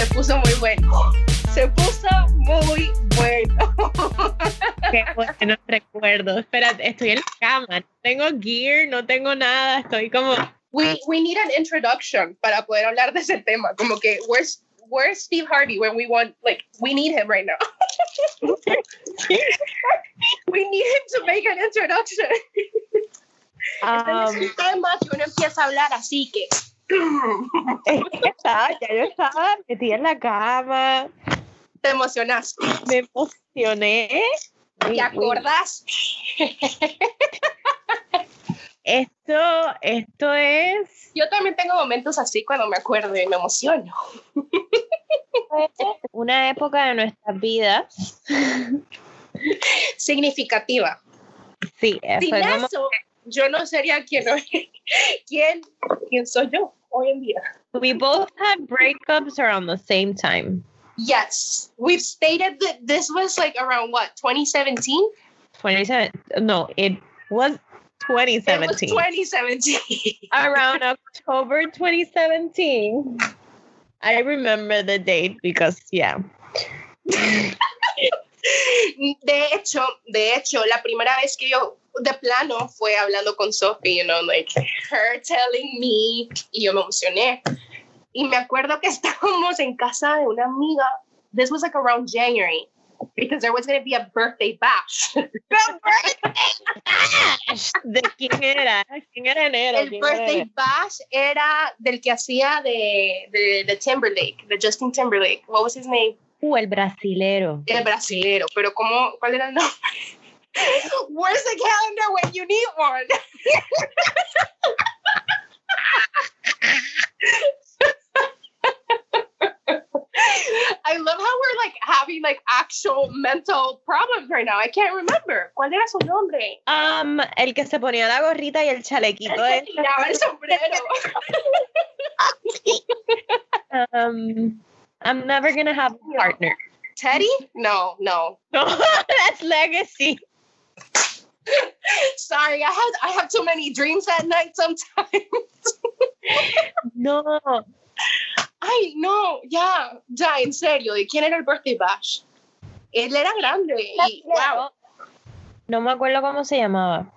se puso muy bueno. Se puso muy bueno. Qué bueno recuerdo. Espérate, estoy en la cama. No tengo gear, no tengo nada. Estoy como. We, we need an introduction para poder hablar de ese tema. Como que, where's, where's Steve Harvey when we want, like, we need him right now. we need him to make an introduction. Um, este es un tema que uno empieza a hablar así que. Es que estaba, ya yo estaba metida en la cama. Te emocionaste. Me emocioné. ¿Te acordás? Esto, esto es Yo también tengo momentos así cuando me acuerdo y me emociono. una época de nuestras vidas. Significativa. Sí, Sin como- eso, yo no sería quien, quién, quién soy yo hoy en día. we both had breakups around the same time. Yes, we've stated that this was like around what 2017. 27 no, it was 2017. It was 2017. 2017. around October 2017. I remember the date because yeah. De hecho, de hecho, la primera vez que yo de plano fue hablando con Sophie, you know, like her telling me, y yo me emocioné. Y me acuerdo que estábamos en casa de una amiga. This was like around January because there was going to be a birthday bash. ¿De quién era? ¿Quién era enero? El ¿Quién birthday era? bash era del que hacía de, de, de Timberlake, de Justin Timberlake. What was his name? Uh, el brasilero. El brasilero, pero ¿cómo, ¿cuál era el nombre? Where's the calendar when you need one? I love how we're like having like actual mental problems right now. I can't remember. ¿Cuál era su nombre? Um, el que se ponía la gorrita y el chalequito. El que tiraba el sombrero. Um, I'm never gonna have a partner. Teddy? No, no. No, that's legacy. Sorry, I had I have too many dreams at night sometimes. No, Ay, no, ya, ya, en serio, ¿de quién era el birthday bash? Él era grande y wow. no me acuerdo cómo se llamaba.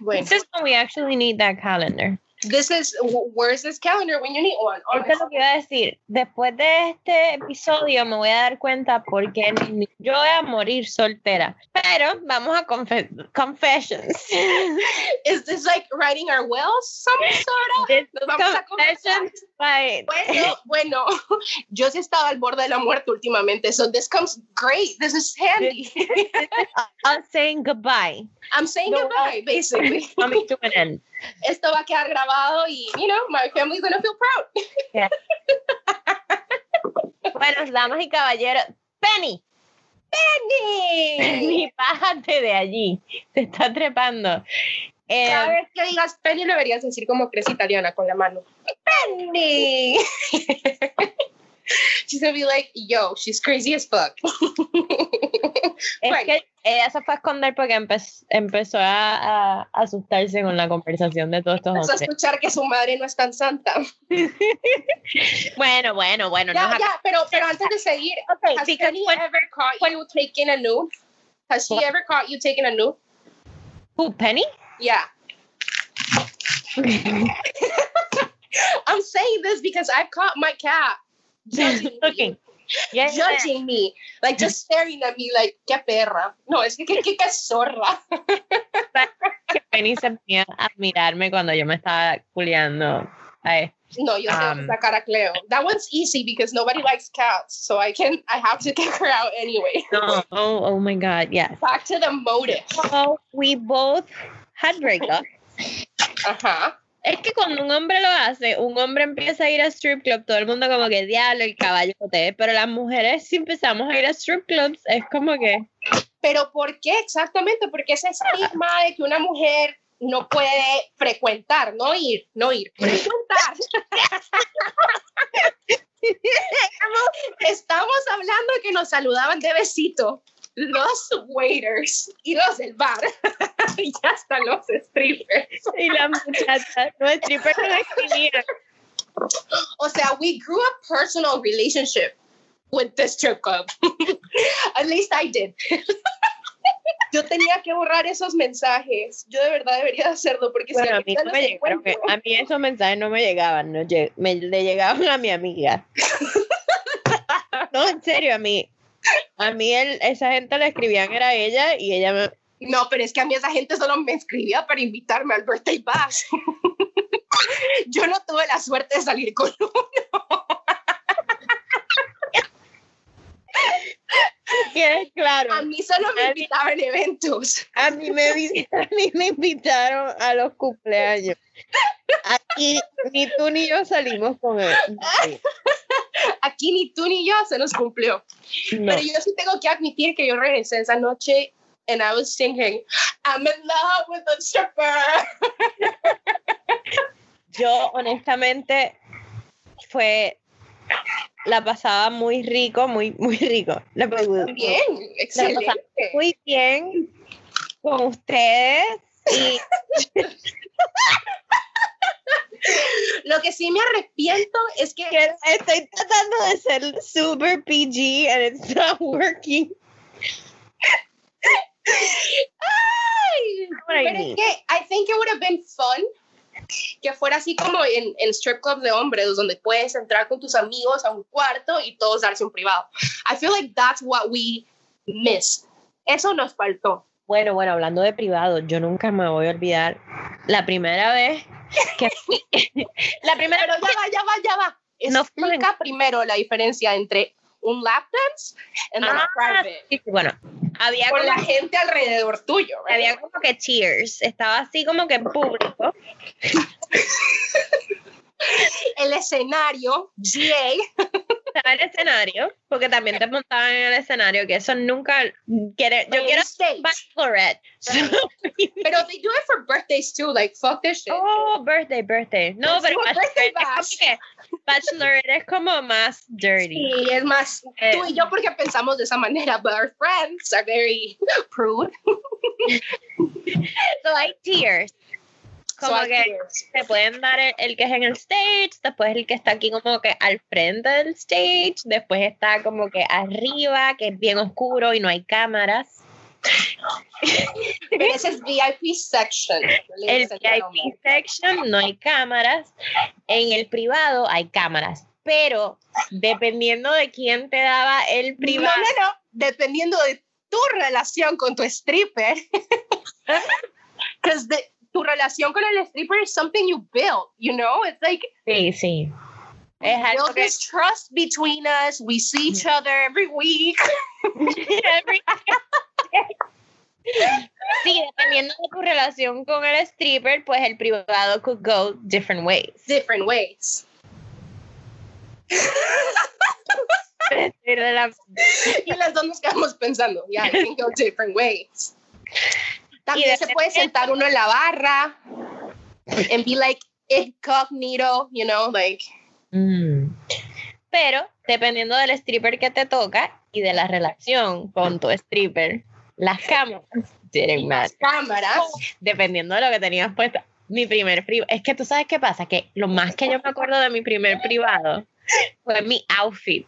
Bueno, This is when we actually need that calendar. This is wh- where's this calendar when you need one? Esto es lo que iba a decir. Después de este episodio me voy a dar cuenta porque yo voy a morir soltera. Pero vamos a confe- confessions. is this like writing our wills? Some sort of. Vamos a confessions by- Bueno, bueno, yo sí estaba al borde de la muerte últimamente, so this comes great. This is handy. us saying goodbye. I'm saying No, goodbye, basically. Coming to an end. Esto va a quedar grabado y, you know, my family's gonna feel proud. Bueno, damas y caballeros, Penny, Penny. Penny, bájate de allí. Te está trepando. Eh, Cada vez que digas Penny deberías decir como eres italiana con la mano. Penny. she's gonna be like, yo, she's crazy as fuck. es que ella se fue a esconder porque empe- empezó a, a asustarse con la conversación de todos estos Vas a escuchar que su madre no es tan santa. Bueno, bueno, bueno. Ya, no ya, pero, pero antes de seguir, Okay, has Penny when- ever caught you taking a nude? Has she What? ever caught you taking a nude? Who, Penny? Yeah. I'm saying this because I've caught my cat judging me. Looking. Yeah, yeah. judging me, like just staring at me like, qué perra. No, es que qué, qué, qué zorra. Penny se ponía a mirarme cuando yo me estaba culiando. Ay, No, yo Um, sacar a Cleo. That one's easy because nobody likes cats, so I can, I have to kick her out anyway. no. Oh, oh my God, yes. Back to the motive. So, we both had breakups. Ajá. Es que cuando un hombre lo hace, un hombre empieza a ir a strip club, todo el mundo como que diablo, el caballote, pero las mujeres si empezamos a ir a strip clubs, es como que, Pero ¿por qué exactamente? Porque ese estigma de que una mujer no puede frecuentar, no ir, no ir, frecuentar. Estamos hablando que nos saludaban de besito los waiters y los del bar y hasta los strippers. y la muchacha, no, stripper no existía. O sea, we grew a personal relationship with the strip club. At least I did. Yo tenía que borrar esos mensajes. Yo de verdad debería hacerlo porque Bueno, si a mí, no los me que a mí esos mensajes no me llegaban, no me le llegaban a mi amiga. No, en serio, a mí, a mí el- esa gente le escribían era ella y ella me, No, pero es que a mí esa gente solo me escribía para invitarme al birthday bash. Yo no tuve la suerte de salir con uno. claro. A mí solo me invitaban en eventos. A mí me, a mí me invitaron a los cumpleaños. Aquí ni tú ni yo salimos con él. Aquí ni tú ni yo se nos cumplió. No. Pero yo sí tengo que admitir que yo regresé esa noche and I was thinking, I'm in love with a stripper. Yo honestamente fue la pasaba muy rico, muy muy rico. La pasaba Bien, excelente. muy bien con ustedes y Lo que sí me arrepiento es que estoy tratando de ser super PG and it's not working. Ay, pero es que I think it would have been fun que fuera así como en, en strip clubs de hombres donde puedes entrar con tus amigos a un cuarto y todos darse un privado. I feel like that's what we miss. Eso nos faltó. Bueno, bueno, hablando de privado, yo nunca me voy a olvidar la primera vez que la primera Pero ya va, ya va, ya va. No Explica primero la diferencia entre un lap dance a Ah, private. sí, bueno, había Con la gente alrededor tuyo, right? había como que cheers, estaba así como que en público. el escenario, GA, el escenario, porque también te montaban en el escenario, que eso nunca quiere, yo quiero stage. bachelorette. So- Pero they do it for birthdays too, like fuck this shit. oh, birthday, birthday. No, Let's pero birthday bachelorette bachelorette es como más dirty. Sí, es más, Eh. tú y yo porque pensamos de esa manera, but our friends are very prude. So hay tiers. Como que te pueden dar el, el que es en el stage, después el que está aquí como que al frente del stage, después está como que arriba, que es bien oscuro y no hay cámaras. Pero ese es VIP section. El. VIP section no hay cámaras, en el privado hay cámaras, pero dependiendo de quién te daba el privado, no, no. Dependiendo de tu relación con tu stripper. Because tu relación con el stripper is something you build, you know? It's like sí, sí. Es algo que this trust between us. We see each other every week. Every- Sí, dependiendo de tu relación con el stripper, pues el privado could go different ways. Different ways. Y las dos nos quedamos pensando, yeah, it can go different ways. También se de puede sentar uno en la barra and be like incognito, you know, like Mm. Pero dependiendo del stripper que te toca y de la relación con tu stripper, las cámaras didn't las cámaras. Dependiendo de lo que tenías puesto. Mi primer privado. Es que tú sabes qué pasa, que lo más que yo me acuerdo de mi primer privado fue mi outfit.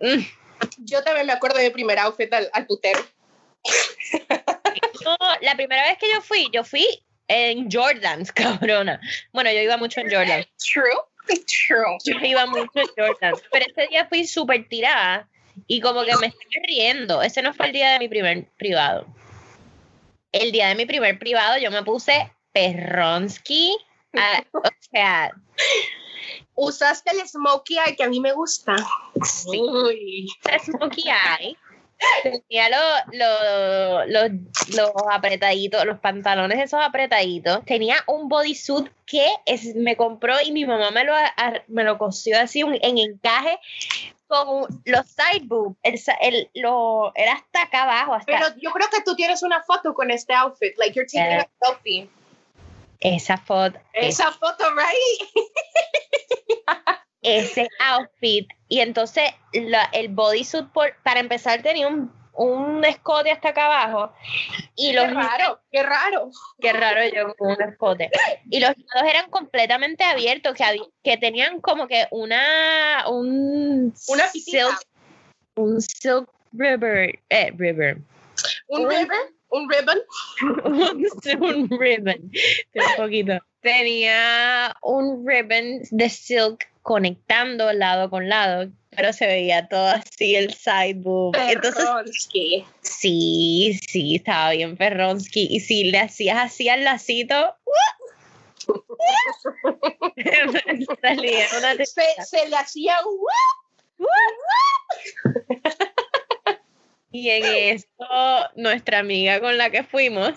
Mm. Yo también me acuerdo de mi primer outfit al, al putero. No, la primera vez que yo fui, yo fui en Jordans, cabrona. Bueno, yo iba mucho en Jordans. True. True. Yo iba mucho en Jordans. Pero ese día fui súper tirada y como que me estoy riendo. Ese no fue el día de mi primer privado. El día de mi primer privado yo me puse perronsky. a- o sea, Usaste el smokey eye que a mí me gusta. Sí. Uy. smokey eye. Tenía los lo, lo- los apretaditos, los pantalones esos apretaditos. Tenía un bodysuit que es, me compró y mi mamá me lo, a- me lo cosió así un- en encaje con los side boobs. El, el- lo, era hasta acá abajo, hasta Pero yo creo que tú tienes una foto con este outfit. Like you're taking Yeah. a selfie. esa foto. Esa foto, right? ese outfit y entonces la- el bodysuit para empezar tenía un, un escote hasta acá abajo. Y los Qué raro, qué raro. Qué raro yo con un escote. Y los lados eran completamente abiertos, que, había- que tenían como que una. Un Una silk, un silk river. Eh, river. Un Un- ribbon, un ribbon. un, un ribbon. Un poquito. Tenía un ribbon de silk conectando lado con lado, pero se veía todo así el side boob. Entonces, Perronsky. sí, sí, estaba bien perronsky. Y si le hacías así al lacito, salía una se, se le hacía un Y en eso, nuestra amiga con la que fuimos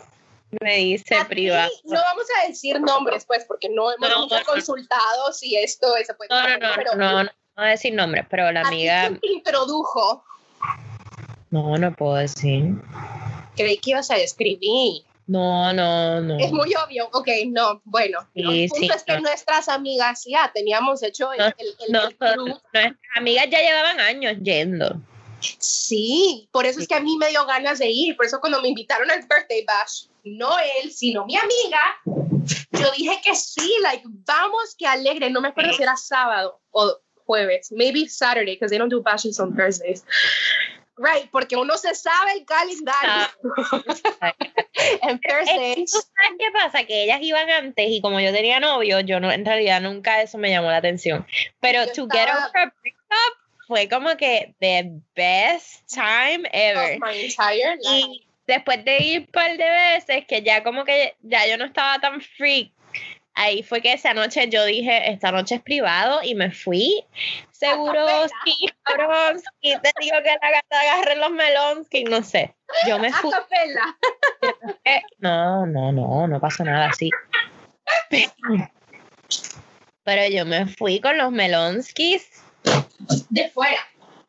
me dice A ti, privado. No vamos a decir nombres, pues, porque no hemos No, consultado si esto se puede. No, no, no, pero no, no, no voy a decir nombres, pero la amiga. te introdujo. No, no puedo decir. Creí que ibas a escribir. No, no, no. Es muy obvio. Ok, no, bueno. Sí, el punto sí, es que nuestras amigas ya teníamos hecho el, No, el, el- el club. nuestras amigas ya llevaban años yendo. Sí, por eso es que a mí me dio ganas de ir. Por eso cuando me invitaron al birthday bash, no él, sino mi amiga, yo dije que sí, like, vamos, que alegre. No me acuerdo si era sábado o jueves, maybe Saturday, because they don't do bashes on Thursdays. Right, porque uno se sabe el calendario. en Thursdays. ¿Tú sabes qué pasa? Que ellas iban antes y como yo tenía novio, yo no, en realidad nunca eso me llamó la atención. Pero Yo to get estaba- over a breakup fue como que the best time ever. Of my entire life. Y después de ir un par de veces, que ya como que ya yo no estaba tan freak, ahí fue que esa noche yo dije, esta noche es privado y me fui. Seguro, capela. sí, cabrón, sí, te digo que la gata agarre los melonsky, no sé. Yo me A fui. capela. Eh, No, no, no, no pasó nada así. Pero yo me fui con los melonskis. De fuera.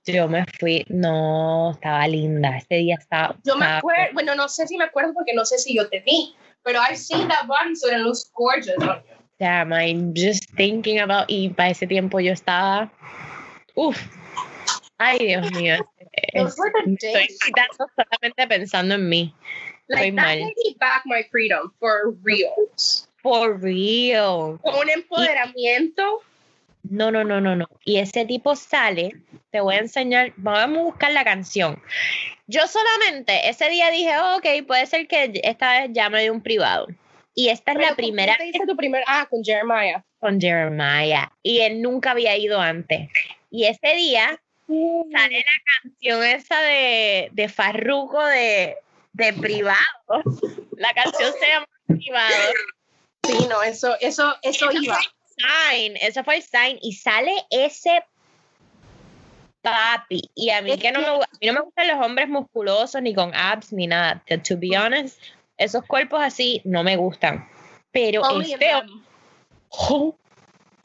Yo me fui, no, estaba linda. Ese día estaba. Yo me acuerdo, bueno, no sé si me acuerdo porque no sé si yo te vi, pero I've seen that bodysuit and it looks gorgeous on you. Damn, I'm just thinking about. Y para ese tiempo yo estaba. Uf. Ay, Dios mío. Me Estoy quitando solamente pensando en mí. Like Estoy that mal. me back my freedom for real. For real. Con un empoderamiento. No, no, no, no, no. Y ese tipo sale, te voy a enseñar, vamos a buscar la canción. Yo solamente ese día dije, oh, ok, puede ser que esta vez llame de un privado. Y esta es la ¿con quién primera te hice tu primer, ah, con Jeremiah. con Jeremiah. Y él nunca había ido antes. Y ese día sale la canción esa de, de Farruko de, de privado. La canción se llama Privado. Sí, no, eso, eso, eso iba. Sign, ese fue sign y sale ese papi y a mí que no me, a mí no me gustan los hombres musculosos ni con abs ni nada, to, be honest, esos cuerpos así no me gustan. Pero este ojo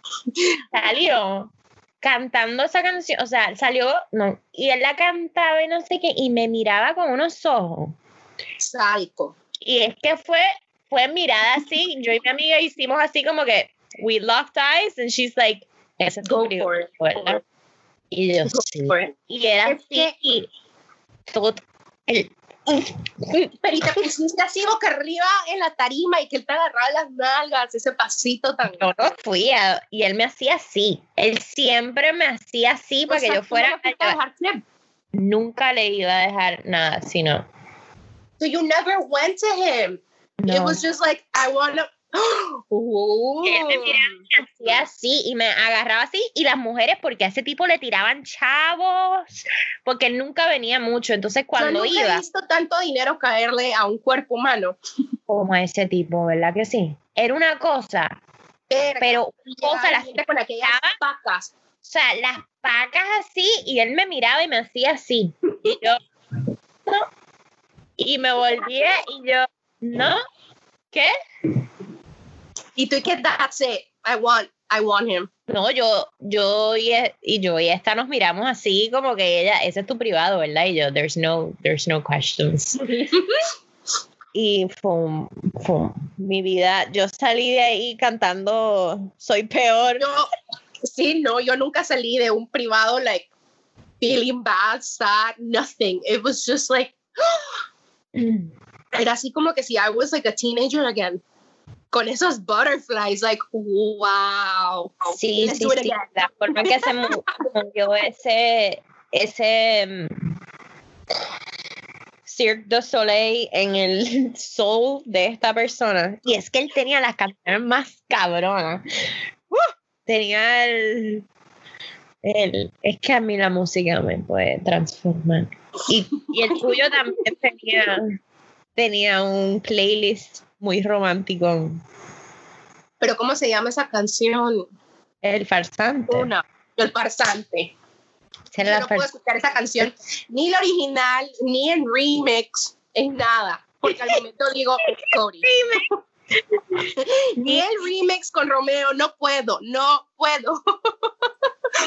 salió cantando esa canción, o sea, salió no, y él la cantaba y no sé qué y me miraba con unos ojos. Sádico. Y es que fue, fue mirada así. Yo y mi amiga hicimos así como que we locked eyes and she's like, Go for it. ¿verdad? Y yo Go sí. for it. Y era Es así. y todo el- Pero y te pusiste así boca arriba en la tarima y que él te agarraba las nalgas, ese pasito tan. yo no fui a- y él me hacía así. Él siempre me hacía así para O sea, que yo no fuera. fuiste a dejar. Nunca le iba a dejar nada, sino. So you never went to him. It No. was just like, I wanna. Ooh. Y me hacía así y me agarraba así y las mujeres porque a ese tipo le tiraban chavos porque él nunca venía mucho entonces cuando Yo nunca iba he visto tanto dinero caerle a un cuerpo humano. como a ese tipo verdad que sí era una cosa Verga, pero cosa, llegaba la gente con aquellas pacas. o sea las pacas así y él me miraba y me hacía así y yo no y me volvía y yo no qué Y tú y que that's it. I want, I want him. No, yo, yo y, e- y yo y esta nos miramos así como que ella, ese es tu privado, ¿verdad? Y yo, there's no, there's no questions. Y fue, fue mi vida, yo salí de ahí cantando Soy peor. Yo, sí, no, yo nunca salí de un privado, like, feeling bad, sad, nothing. It was just like, era así como que si I was like a teenager again. Con esos butterflies, like, wow. Sí, Let's sí, sí. La forma que se mo- movió ese, ese mm, Cirque du Soleil en el soul de esta persona. Y es que él tenía las canciones más cabronas. ¡Uh! Tenía el, el... Es que a mí la música me puede transformar. Y, y el tuyo también tenía, tenía un playlist muy romántico. Pero ¿cómo se llama esa canción? El farsante. Una, El Farsante. Yo no puedo escuchar esa canción ni la original, ni en remix, en nada. Porque al momento digo, es Cody. Ni el remix con Romeo, no puedo, no puedo.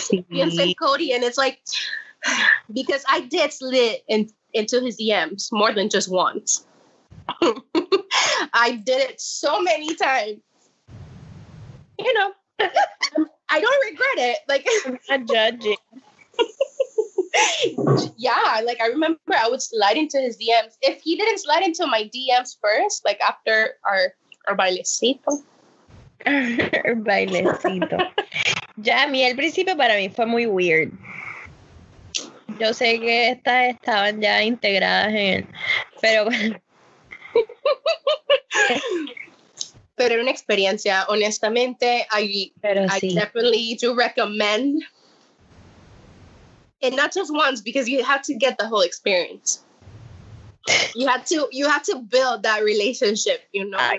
Sí. Pienso en Cody and it's like, because I did slid in, into his DMs more than just once. I did it so many times. You know, I don't regret it. Like, I'm not judging. yeah, like I remember I would slide into his DMs. If he didn't slide into my DMs first, like after our our bailecito, El bailecito. Ya, a mí el principio para mí fue muy weird. Yo sé que estas estaban ya integradas en él, pero pero era una experiencia. Honestamente, I pero I sí. definitely do recommend. And not just once, because you have to get the whole experience. You have to you have to build that relationship, you know.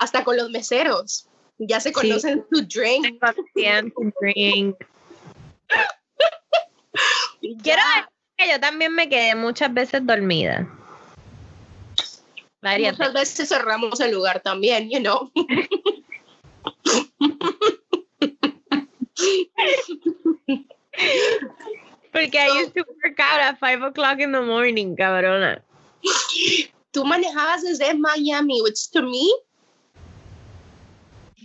Hasta con los meseros. Ya se Sí. conocen su drink. Tu drink. Quiero decir que yo también me quedé muchas veces dormida. Varias Muchas veces cerramos el lugar también, you know. Porque I used to work out at 5 o'clock in the morning, cabrona. Tú manejabas desde Miami, which to me,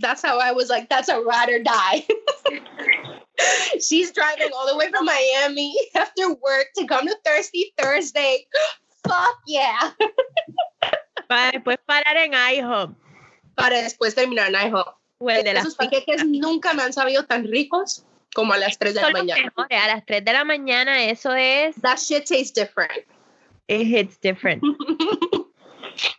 that's how I was like, that's a ride or die. She's driving all the way from Miami after work to come to Thirsty Thursday. Fuck yeah. Para después parar en IHOP. Para después terminar en IHOP. O el de las Esos paquetes nunca me han sabido tan ricos como a las 3 de la mañana. mejores. A las 3 de la mañana, eso es. That shit tastes different. It hits different.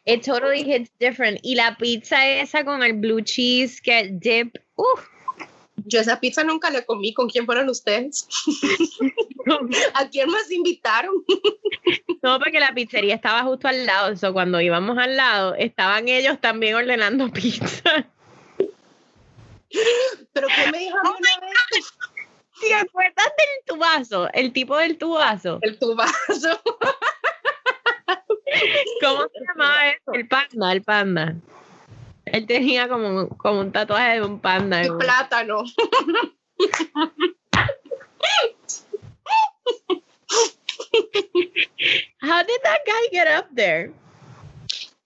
It totally hits different. Y la pizza esa con el blue cheese que dip. Uf. Yo esa pizza nunca la comí. ¿Con quién fueron ustedes? ¿A quién más invitaron? No, porque la pizzería estaba justo al lado. So, cuando íbamos al lado, estaban ellos también ordenando pizza. ¿Pero qué me dijo mí una vez? ¿Te acuerdas del tubazo? El tipo del tubazo. El tubazo. ¿Cómo se llamaba eso? El panda, el panda. Él tenía como, como un tatuaje de un panda. Y plátano. How did that guy get up there?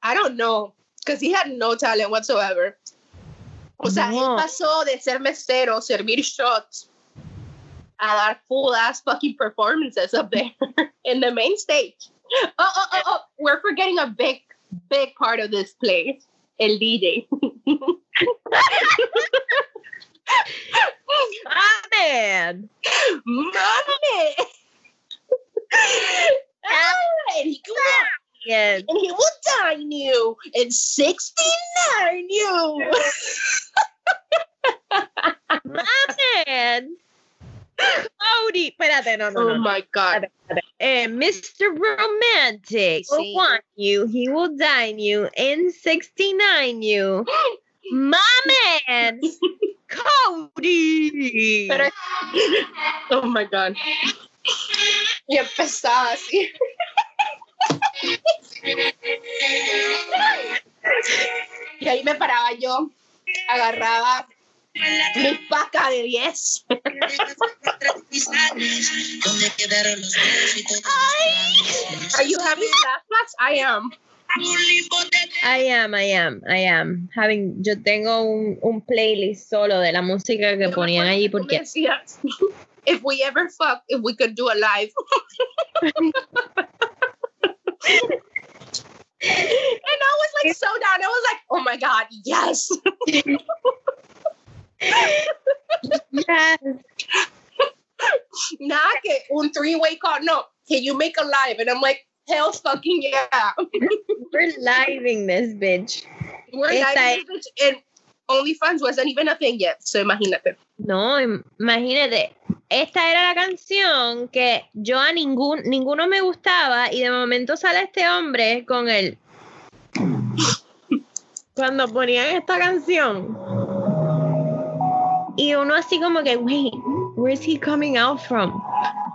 I don't know, because he had no talent whatsoever. O sea, No. él pasó de ser mesero, servir shots, a dar full ass fucking performances up there in the main stage. Oh, oh, oh, oh, we're forgetting a big, big part of this place. El DJ. Man. Mami! Oh, and he, Yes. and he will dine you in 69 you. My man. Cody. Espérate, no, no, Oh no. my god. Eh, Mr. Romantic will want you. He will dine you in 69 you. My man. Cody. Pero, oh my god. Y empezaba así. Y ahí me paraba yo, agarraba mi paca de 10. ¿Dónde quedaron los besos y todos? Are you having flashbacks? I am. I am, I am, I am. Having, yo tengo un, un playlist solo de la música que ponían allí porque. If we ever fuck, if we could do a live. and I was like so down. I was like, oh my God, yes. Yes. Nada que un three-way call. No, can you make a live? And I'm like, hell fucking yeah. We're living this bitch. We're living this bitch. And OnlyFans wasn't even a thing yet. So imagínate. No, imagínate. Esta era la canción que yo a ningún, ninguno me gustaba y de momento sale este hombre con él. Cuando ponían esta canción. Y uno así como que, wait, where is he coming out from?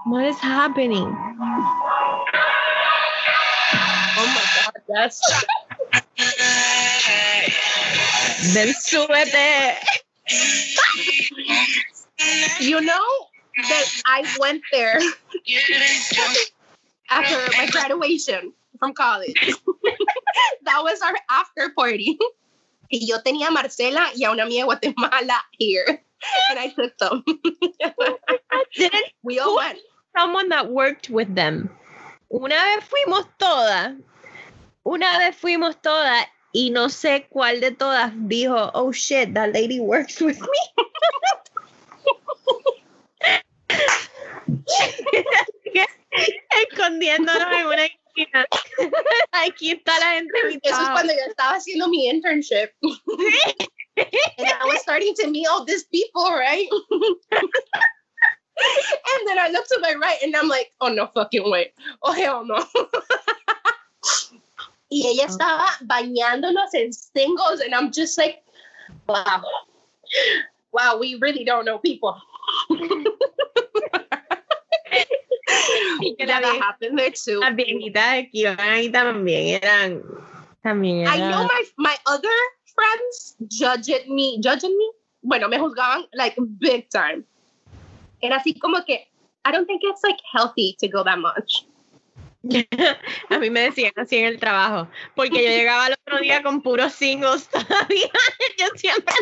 What is happening? Oh my God, that's. Then súbete. you know that I went there after my graduation from college. that was our after party. Y yo tenía a Marcela y a una amiga de Guatemala here. And I took them. Didn't we all went. Someone that worked with them. Una vez fuimos todas. Una vez fuimos todas y no sé cuál de todas dijo, oh shit, that lady works with me. Escondiéndonos en una esquina. Aquí está la. Eso es cuando yo estaba haciendo mi internship. And I was starting to meet all these people, right? and then I look to my right and I'm like, oh no fucking way. Oh hell no. y ella oh. estaba bañándonos en singles and I'm just like, wow. Wow, we really don't know people. que la happened there too. Las viejitas que iban ahí también eran, también eran. I know my, my other friends judged me, judging me. Bueno, me juzgaban like big time. Era así como que, I don't think it's like healthy to go that much. a mí me decían así en el trabajo, porque yo llegaba el otro día con puros singles todavía. Yo siempre,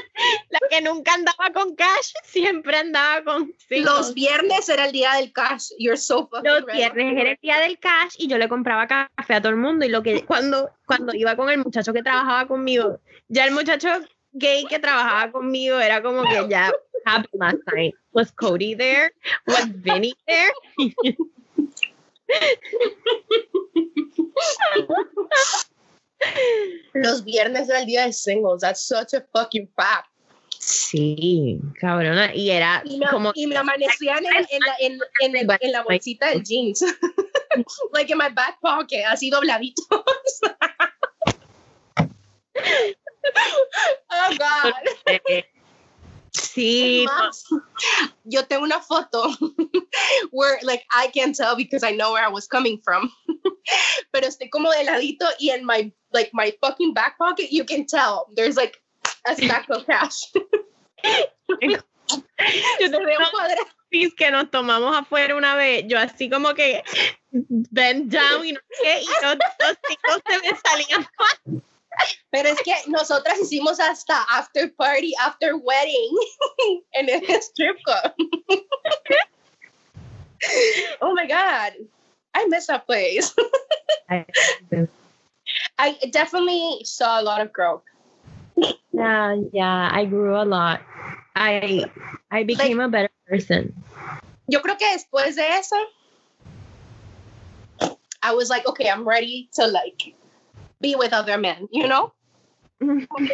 la que nunca andaba con cash, siempre andaba con singles. Los viernes era el día del cash. You're so fucking Los viernes era el día del cash y yo le compraba café a todo el mundo. Y lo que cuando, cuando iba con el muchacho que trabajaba conmigo, ya el muchacho gay que trabajaba conmigo era como que ya happened last night. Was Cody there? Was Vinny there? Los viernes era el día de singles. That's such a fucking fact. Sí, cabrona. Y era y me, como. Y me amanecían en, en, la, en, en, el, en la bolsita del jeans. like in my back pocket, así dobladitos. oh, God. Sí. yo tengo una foto where like I can tell because I know where I was coming from. Pero estoy como de ladito y en my like my fucking back pocket you can tell there's like a stack of cash. yo te veo que nos tomamos afuera una vez, yo así como que bend down y no sé y los, los chicos se me salían pero es que nosotras hicimos hasta after party, after wedding en el strip club. oh my God. I miss that place. I definitely saw a lot of growth. Yeah, yeah, I grew a lot. I I became like, a better person. Yo creo que después de eso, I was like, okay, I'm ready to like be with other men, you know?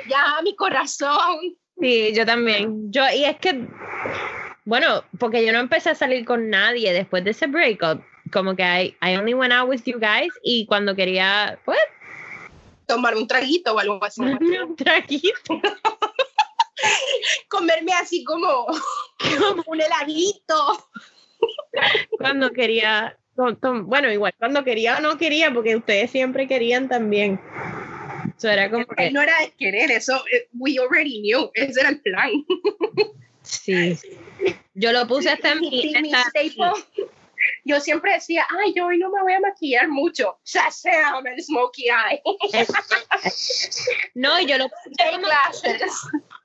ya mi corazón. Sí, yo también. Yo, y es que, bueno, porque yo no empecé a salir con nadie después de ese breakup. Como que I, I only went out with you guys y cuando quería, pues. Tomar un traguito o algo así. un traguito. Comerme así como, como un heladito. cuando quería bueno, igual cuando quería o no quería, porque ustedes siempre querían también. Eso era como que... No era de querer, eso, eh, we already knew, ese era el plan. Sí. Yo lo puse hasta en mi... yo siempre decía, ay, yo hoy no me voy a maquillar mucho. Shazam, el smokey eye. no, yo lo Day glasses.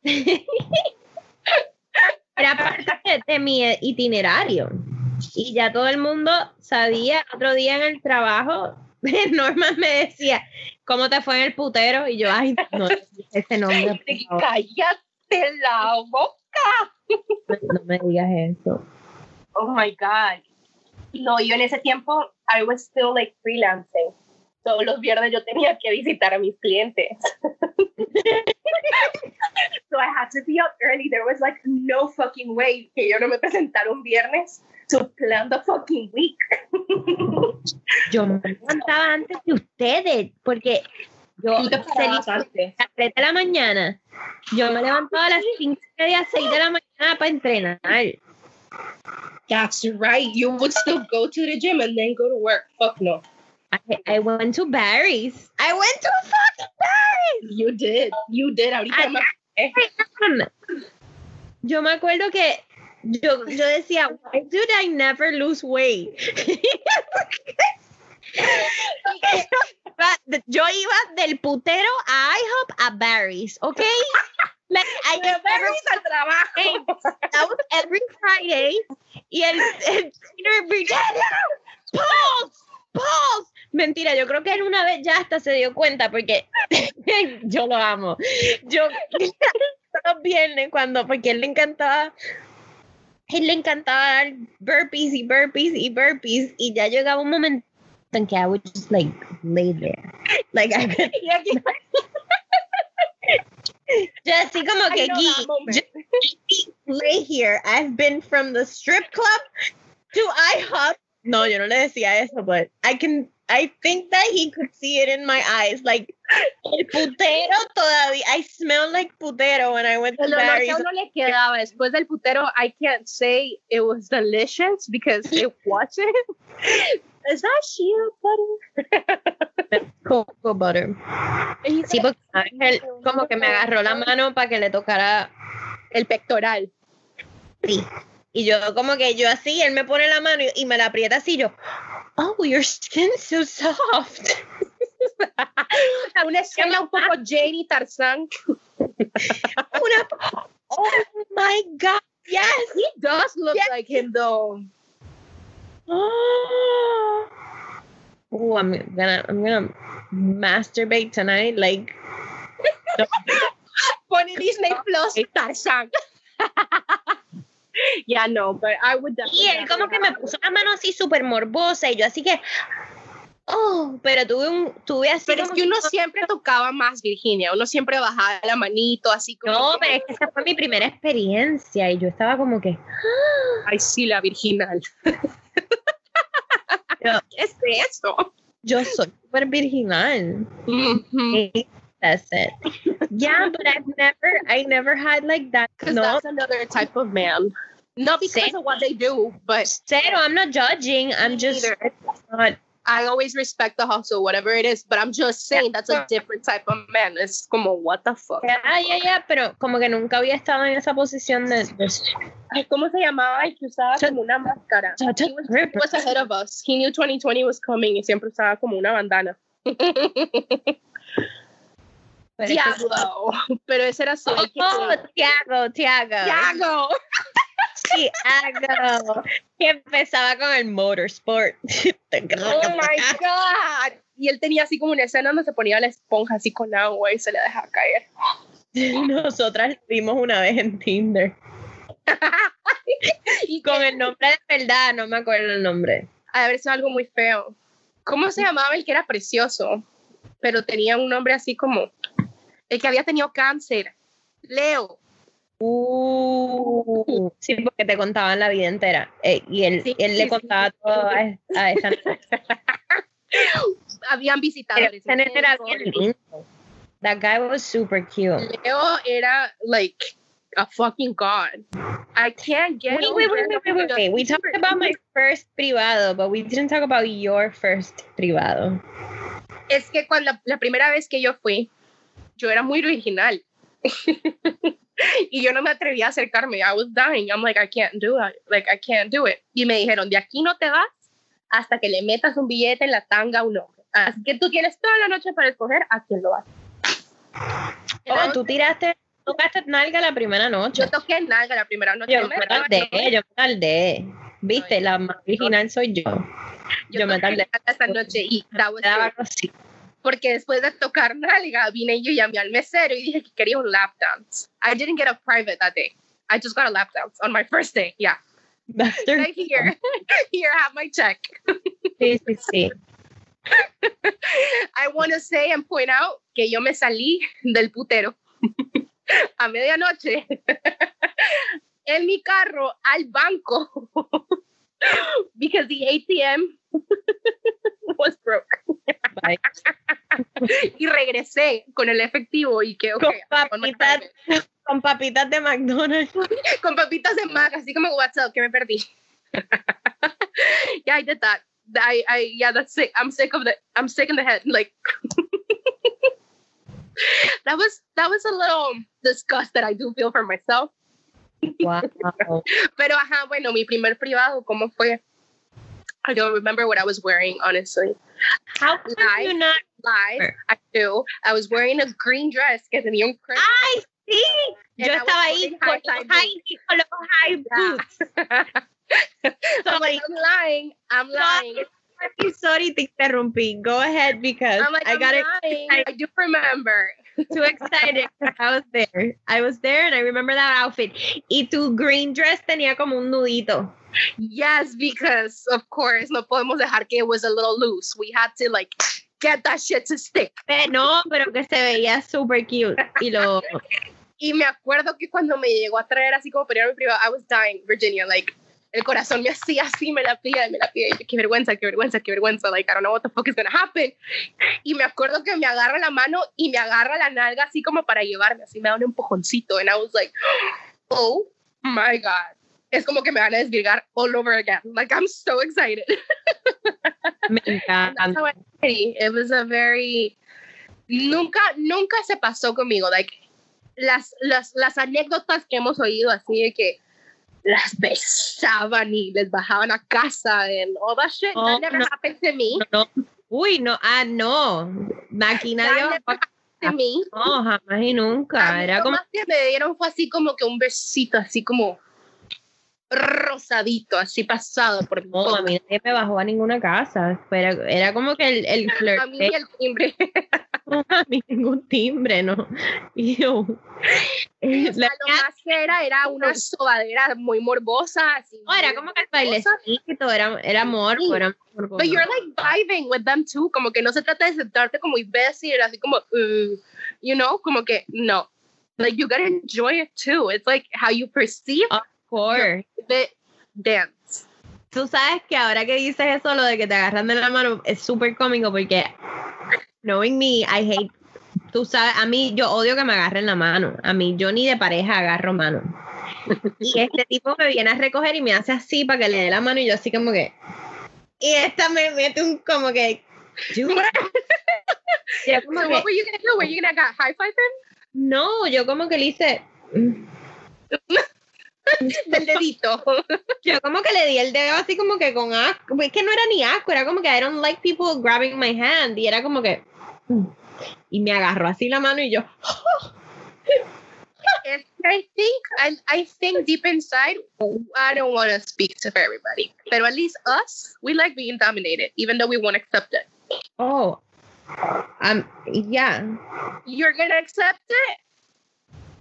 Era parte de, mi itiner Y ya todo el mundo sabía, otro día en el trabajo, Norma me decía, ¿cómo te fue en el putero? Y yo, ay, no, ese nombre. Cállate la boca. No me digas eso. Oh my God. No, yo en ese tiempo, I was still like freelancing. Todos los viernes yo tenía que visitar a mis clientes. so I had to be up early. There was like no fucking way que yo no me presentara un viernes to plan the fucking week. Yo me levantaba antes que ustedes, porque yo Tú te a las 3 de la mañana. Yo me levantaba a las 5 y media, 6 de la mañana para entrenar. That's right. You would still go to the gym and then go to work. Fuck no. I, I went to Barry's. I went to fucking Barry's. You did. You did. Ahorita Ay, me Yo me acuerdo que yo, yo decía, why did I never lose weight? yo iba del putero a IHOP a Barry's, ¿ok? Like, I De Barry's al trabajo. that was every Friday. Y el, el Virginia, pause, pause. Mentira, yo creo que él una vez ya hasta se dio cuenta porque yo lo amo. Yo los viernes cuando, porque él le encantaba, él le encantaba dar burpees y burpees y burpees y ya llegaba un momento en que I would just like lay there. Like I could, aquí- yo así como que I know "Gee, that moment. just lay here. I've been from the strip club to IHOP. No, yo no le decía eso, but I can. I think that he could see it in my eyes. Like, el putero todavía. I smell like putero when I went to El olor que Barry's. a uno le quedaba después del putero, I can't say it was delicious because it wasn't. Is that shea butter? Cocoa butter. Sí, porque Ángel como que me agarró la mano para que le tocara El pectoral. Sí. Y yo como que yo así, él me pone la mano y, y me la aprieta así, yo, oh, your skin's so soft. Una escena un poco Jane y Tarzán. Una, oh my God, yes. He does look Yes. like him though. Oh, I'm gonna, I'm gonna masturbate tonight, like, Pone Disney Plus Tarzán. yeah, no, but I would definitely. y él como que me puso la mano así súper morbosa y yo así que, oh, pero tuve un, tuve así Pero es que uno siempre tocaba más, Virginia. Uno siempre bajaba la manito, así como. No, pero es que esa fue mi primera experiencia y yo estaba como que, Ay, sí, la virginal. ¿Qué es eso? yo soy súper virginal. Mhm. That's it. Yeah, but I've never, I never had like that. Because No, that's another type of man. Not because Same. of what they do, but cero. Oh, I'm not judging. I'm just not. I always respect the hustle, whatever it is. But I'm just saying that's a different type of man. It's como, what the fuck? Yeah, yeah, yeah. Pero como que nunca había estado en esa posición de. de ¿Cómo se llamaba el que usaba como una máscara? He was, he was ahead of us. He knew 2020 was coming y siempre usaba como una bandana. Pero es que- Diablo. Pero ese era su Oh, Tiago, Tiago, Tiago. Diablo. Tiago. Que empezaba con el motorsport. Oh my God. Y él tenía así como una escena donde se ponía la esponja así con agua y se le dejaba caer. Nosotras lo vimos una vez en Tinder. y Con el nombre de verdad, no me acuerdo el nombre. a ver, eso es algo muy feo. ¿Cómo se llamaba el que era precioso? Pero tenía un nombre así como el que había tenido cáncer. Leo. Uh, sí, porque te contaban la vida entera. Eh, y él, Sí, él sí, le contaba sí. todo a, a esa Habían visitado. Pero ese nene era bien lindo. That guy was super cute. Leo era like a fucking god. I can't get Wait, wait, wait, wait, wait, wait. We talked about my first privado, but we didn't talk about your first privado. Es que cuando la, la primera vez que yo fui, yo era muy original. y yo no me atreví a acercarme. I was dying. I'm like, I can't do it. Like, I can't do it. Y me dijeron, de aquí no te vas hasta que le metas un billete en la tanga a un hombre. Así que tú tienes toda la noche para escoger a quién lo vas. Oh, tú tiraste, tocaste nalga la primera noche. Yo toqué nalga la primera noche. Yo me tardé, yo me tardé. Viste, la más original soy yo. Yo, Yo me tardé. esa noche y that was. Porque después de tocar nalga vine yo y llamé al mesero y dije que quería un lap dance. I didn't get a private that day. I just got a lap dance on my first day. Yeah. Right here. here, have my check. Sí, sí, sí. I want to say and point out que yo me salí del putero a medianoche en mi carro al banco because the ATM was broke. Bye. Y regresé con el efectivo y que, Con okay, on my papitas, con papitas de McDonald's. con papitas de mac, así como WhatsApp, que me perdí. yeah, I did that. I, I, yeah, that's sick. I'm sick of the, I'm sick in the head. Like, that was, that was a little disgust that I do feel for myself. Wow. Pero, ajá, bueno, mi primer privado, ¿cómo fue? I don't remember what I was wearing, honestly. How could Live. you not? lie? I do. I was wearing a green dress que tenía un crepe. ¡Ay, sí! Yo And I was estaba ahí wearing con high los high, con los high Yeah. boots. So, Sorry, I'm lying. I'm lying. sorry, sorry, te interrumpí. Go ahead because I'm like, I I'm got it lying. I- I do remember. too excited. I was there. I was there and I remember that outfit. Y tu green dress tenía como un nudito. Yes, because of course no podemos dejar que it was a little loose. We had to like get that shit to stick. Pe- No, pero que se veía super cute. Y lo. Y me acuerdo que cuando me llegó a traer así como mi privado, I was dying, Virginia, like el corazón me hacía así, me la pide, me la pide, yo, qué vergüenza, qué vergüenza, qué vergüenza, like I don't know what the fuck is gonna happen. Y me acuerdo que me agarra la mano y me agarra la nalga así como para llevarme, así me da un empujoncito, and I was like, oh my god. Es como que me van a desvirgar all over again. Like I'm so excited. Me encanta. it was a very nunca nunca se pasó conmigo like las las las anécdotas que hemos oído así de que las besaban y les bajaban a casa and all that shit Oh, that never no. happened to me No, no. Uy, no, ah, no. Aquí nadie to me No, jamás y nunca. mí Era lo como. más que me dieron fue así como que un besito así como rosadito así pasado por mi No, a mí nadie me bajó a ninguna casa. Era, era como que el, el flirt. a mí el timbre a mí ningún timbre, ¿no? Y yo. O sea, lo más que era era una sobadera muy morbosa así no, era como que el bailecito, era, era amor, Sí. era morbo, But you're like vibing with them too, como que no se trata de sentarte como imbécil, así como, uh, you know, como que no. Like you gotta enjoy it too. It's like how you perceive Of course. the dance. Tú sabes que ahora que dices eso, lo de que te agarran de la mano, es súper cómico porque, knowing me, I hate. Tú sabes, a mí, yo odio que me agarren la mano. A mí, yo ni de pareja agarro mano. Y este tipo me viene a recoger y me hace así para que le dé la mano y yo así como que. Y esta me mete un como que. Yo, como So que- what were you gonna do? Were you gonna get high five him? no, yo como que le hice. Del dedito. Yo como que le di el dedo así como que con asco. Es que no era ni asco, era como que I don't like people grabbing my hand. Y era como que. mm. Y me agarró así la mano y yo. I think I, I think deep inside, I don't want to speak to everybody, but at least us, we like being dominated, even though we won't accept it. Oh. Um, yeah. You're gonna accept it?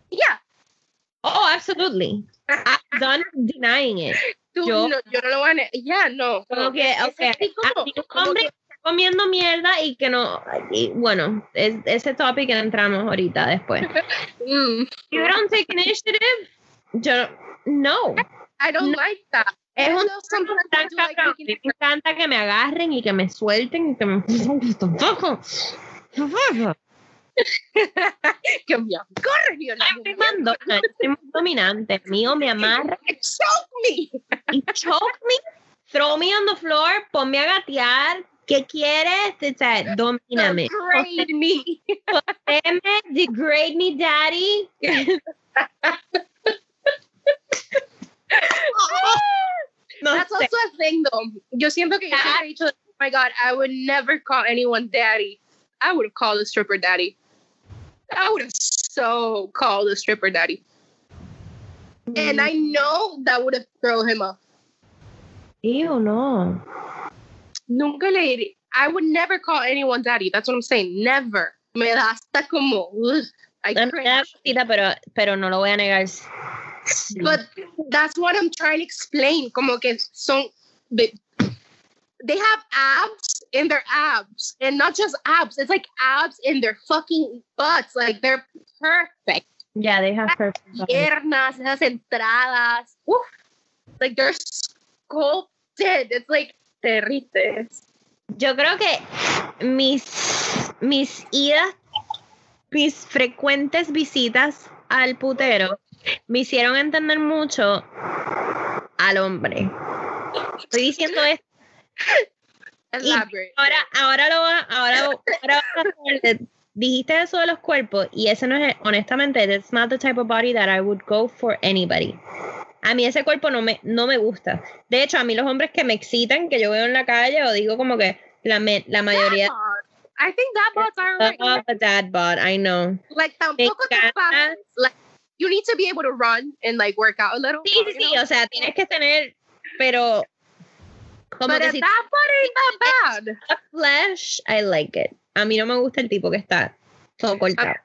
Yeah. Oh, absolutely. I'm done denying it. Tú, Yo- no, yo no lo van a. Ya, no. Como que, okay, mí un hombre que- que está comiendo mierda y que no. y bueno, es, ese topic entramos ahorita después. Mm, You don't take initiative. Yo no. I don't No. like that. Es un tan cabrón. Me encanta que me agarren y que me suelten y que me. me corre, Viola. Estoy mandona, soy muy dominante. Mío me amarra Choke me. y choke me, throw me on the floor, ponme a gatear. ¿Qué quieres? O sea, domíname. Degrade me. Poseme, degrade me, daddy. No That's sé. also a thing though. Yo siento que yo siempre he dicho, oh my god, I would never call anyone daddy. I would have called a stripper daddy. I would have so called a stripper daddy. And mm. I know that would have thrown him off. Ew, no. Nunca le diré. I would never call anyone daddy. That's what I'm saying. Never. Me da hasta como. ugh, I A mí me cringe. pero, pero no lo voy a negar. But that's what I'm trying to explain. Como que son. They, they have abs in their abs. And not just abs, it's like abs in their fucking butts. Like they're perfect. yeah, they have perfect. Piernas, esas entradas. Like they're sculpted. It's like territes. Yo creo que mis, mis idas, mis frecuentes visitas al putero me hicieron entender mucho al hombre. Estoy diciendo esto. Elaborate. Ahora, ahora lo va, ahora, ahora vas a dijiste eso de los cuerpos y ese no es, honestamente, that's not the type of body that I would go for anybody. A mí ese cuerpo no me, no me gusta. De hecho, a mí los hombres que me excitan, que yo veo en la calle o digo como que la, me- la mayoría I think that bots are right. love a dad bod, I know. Like tampoco te pases. Like you need to be able to run and like work out a little. Sí, sí, sí, know? o sea, tienes que tener, pero como But que si that that bad. flesh, I like it. A mí no me gusta el tipo que está todo cortado.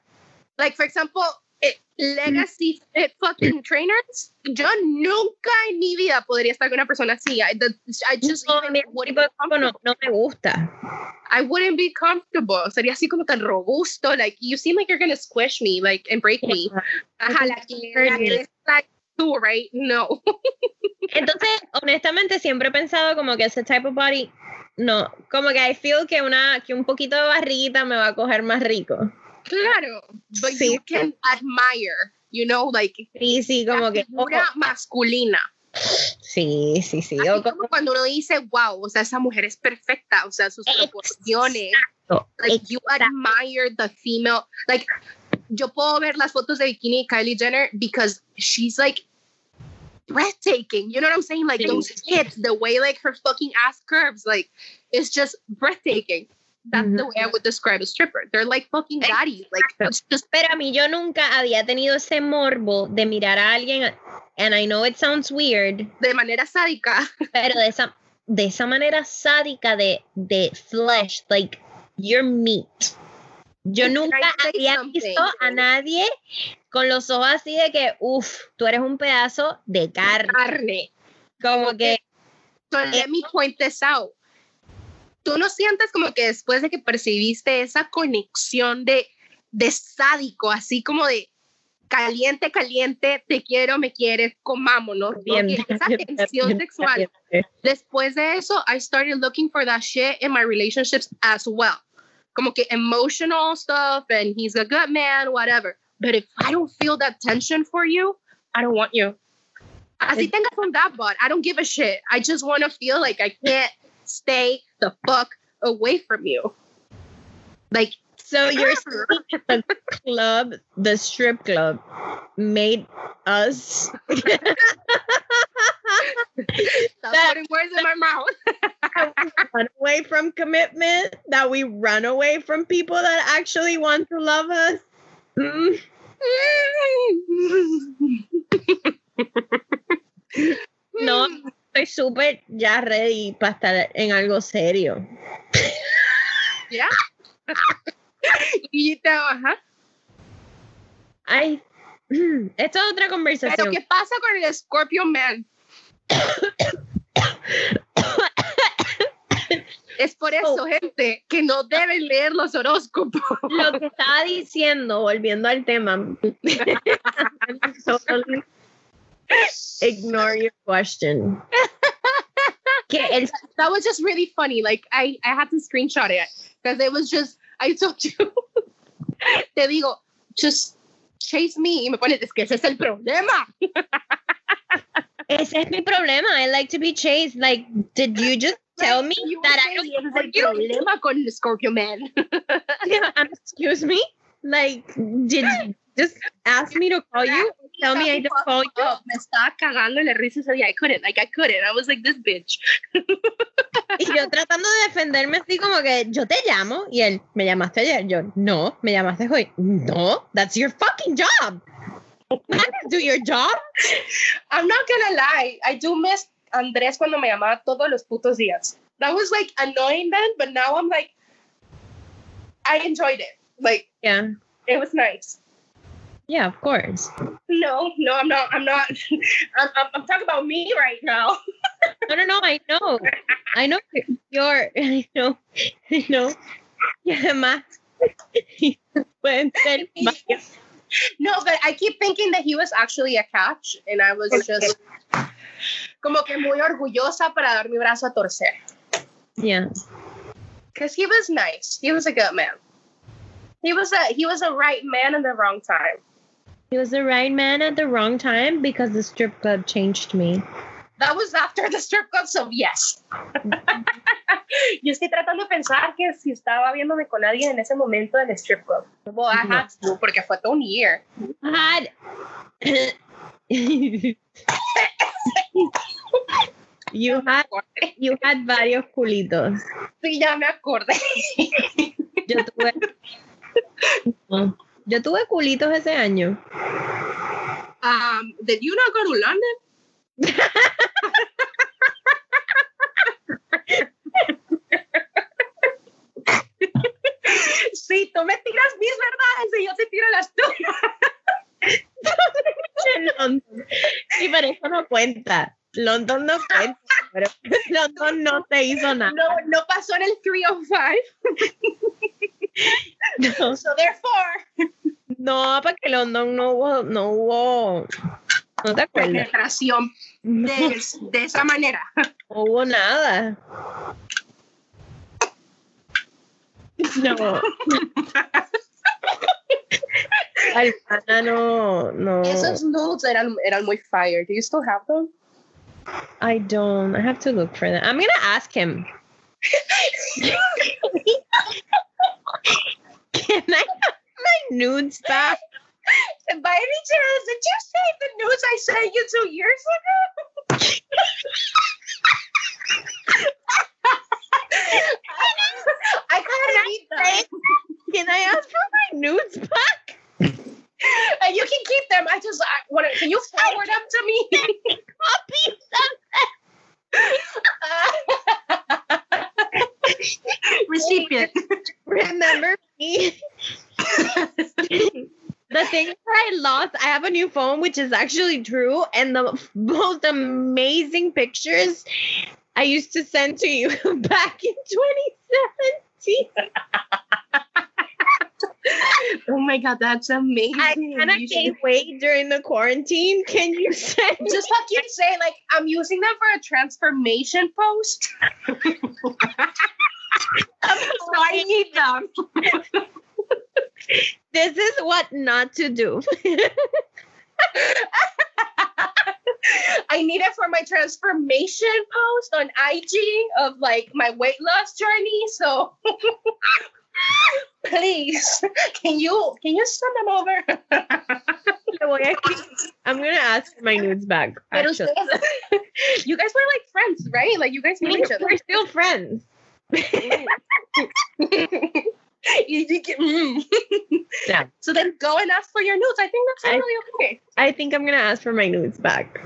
Like for example, eh, legacy fit fucking trainers. Yo nunca en mi vida podría estar con una persona así. I, the, I just No, even wouldn't be no, comfortable. no me gusta. I wouldn't be comfortable. Sería así como tan robusto. Like you seem like you're gonna squish me, like and break me. Ajá, la que, la que es like tú, right? No. Entonces, honestamente, siempre he pensado como que ese type of body, no, como que I feel que una, que un poquito de barriguita me va a coger más rico. Claro, but Sí. you can admire, you know, like Sí, sí, como la que, figura masculina. sí, sí, sí. Así o como cuando uno dice, wow, o sea, esa mujer es perfecta, o sea, sus proporciones. Like you admire the female. Like yo puedo ver las fotos de bikini de Kylie Jenner because she's like breathtaking. You know what I'm saying? Like those hips, the way like her fucking ass curves, like it's just breathtaking. That's the way I would describe a stripper. They're like fucking daddies. Like just Pero a mí yo nunca había tenido ese morbo de mirar a alguien, and I know it sounds weird, de manera sádica. pero de esa, de esa manera sádica de, de flesh, like your meat. Yo nunca había visto a nadie con los ojos así de que, uff, tú eres un pedazo de carne. Carne. Como que, So let me point this out. Tú no sientes como que después de que percibiste esa conexión de, de sádico, así como de caliente, caliente, te quiero, me quieres, comámonos. ¿no? bien, Que esa bien, tensión bien, sexual. bien. Después de eso, I started looking for that shit in my relationships as well. Como que emotional stuff and he's a good man, whatever. But if I don't feel that tension for you, I don't want you. Así tengas un that bod, I don't give a shit. I just want to feel like I can't stay the fuck away from you. Like, So you're saying the club, the strip club, made us stop That- putting words in my mouth. run away from commitment, that we run away from people that actually want to love us. Mm. No, estoy súper ya ready para estar en algo serio. Yeah. y te, ajá. Ay, Mm, esto es otra Pero conversación. ¿qué pasa con el Scorpio Man? Es por eso, oh. gente, que no deben leer los horóscopos. Lo que estaba diciendo, volviendo al tema. Totally Ignore your question. Que el That was just really funny. Like, I, I had to screenshot it because it was just, I told you. Te digo, just chase me. Y me pones, es que ese es el problema. Ese es mi problema. I like to be chased. Like, did you just tell me You that I don't ese es el like you? problema con Scorpio Man. Yeah, um, excuse me? Like, did just ask me to call you. Tell me I don't call you. Oh, me estaba cagando la risa ese día. I couldn't, like I couldn't. I was like this bitch. Y yo tratando de defenderme así como que yo te llamo y él, ¿me llamaste ayer? Yo, no, ¿me llamaste hoy? No, that's your fucking job. Do your job. I'm not gonna lie. I do miss Andrés cuando me llamaba todos los putos días. That was like annoying then, but now I'm like, I enjoyed it. Like, Yeah. it was nice. Yeah, of course. No, no, I'm not. I'm not. I'm, I'm, talking about me right now. No, no, no, I know. I know you're, I know, I know. Y además, pueden ser varios. No, but I keep thinking that he was actually a catch, and I was just como que muy orgullosa para dar mi brazo a torcer. Yeah. Because he was nice. He was a good man. He was a he was a right man in the wrong time. He was the right man at the wrong time because the strip club changed me. That was after the strip club, so yes. Yo estoy tratando de pensar que si estaba viéndome con alguien en ese momento del strip club. Well, I had to, porque fue todo un year. Had you had you had varios culitos. Sí, ya me acordé. Yo tuve yo tuve culitos ese año. Um, did you not go to London? Sí, tú me tiras mis verdades y yo te tiro las tuyas. London. Sí, pero eso no cuenta. London no cuenta, pero London no te hizo nada. No, no pasó en el 305. No, So therefore, no, porque London no hubo, no hubo, no te acuerdas. penetración de, de esa manera. no hubo nada. No. Al pana no, no. Esos nudes eran, eran muy fire. Do you still have them? I don't. I have to look for them. I'm gonna ask him. Can I my nudes back? By any chance, did you save the nudes I sent you two years ago? I gotta read them. Can I ask for my nudes back? And you can keep them. I just I want to. Can you forward them to me? Copy Copies Recipient. Remember me? the thing that I lost, I have a new phone, which is actually true, and the most amazing pictures I used to send to you back in 2017. Oh my god, that's amazing. I kind of You should- gained weight during the quarantine. Can you send just you say like I'm using them for a transformation post. so I need them. this is what not to do. I need it for my transformation post on IG of like my weight loss journey. So please, can you can you send them over? Le voy a escribir. I'm gonna ask for my nudes back. Actually. you guys were like friends, right? Like you guys knew each other. We're still friends. You- you get- mm. Yeah. So then go and ask for your notes. I think that's I- really okay. I think I'm gonna ask for my nudes back.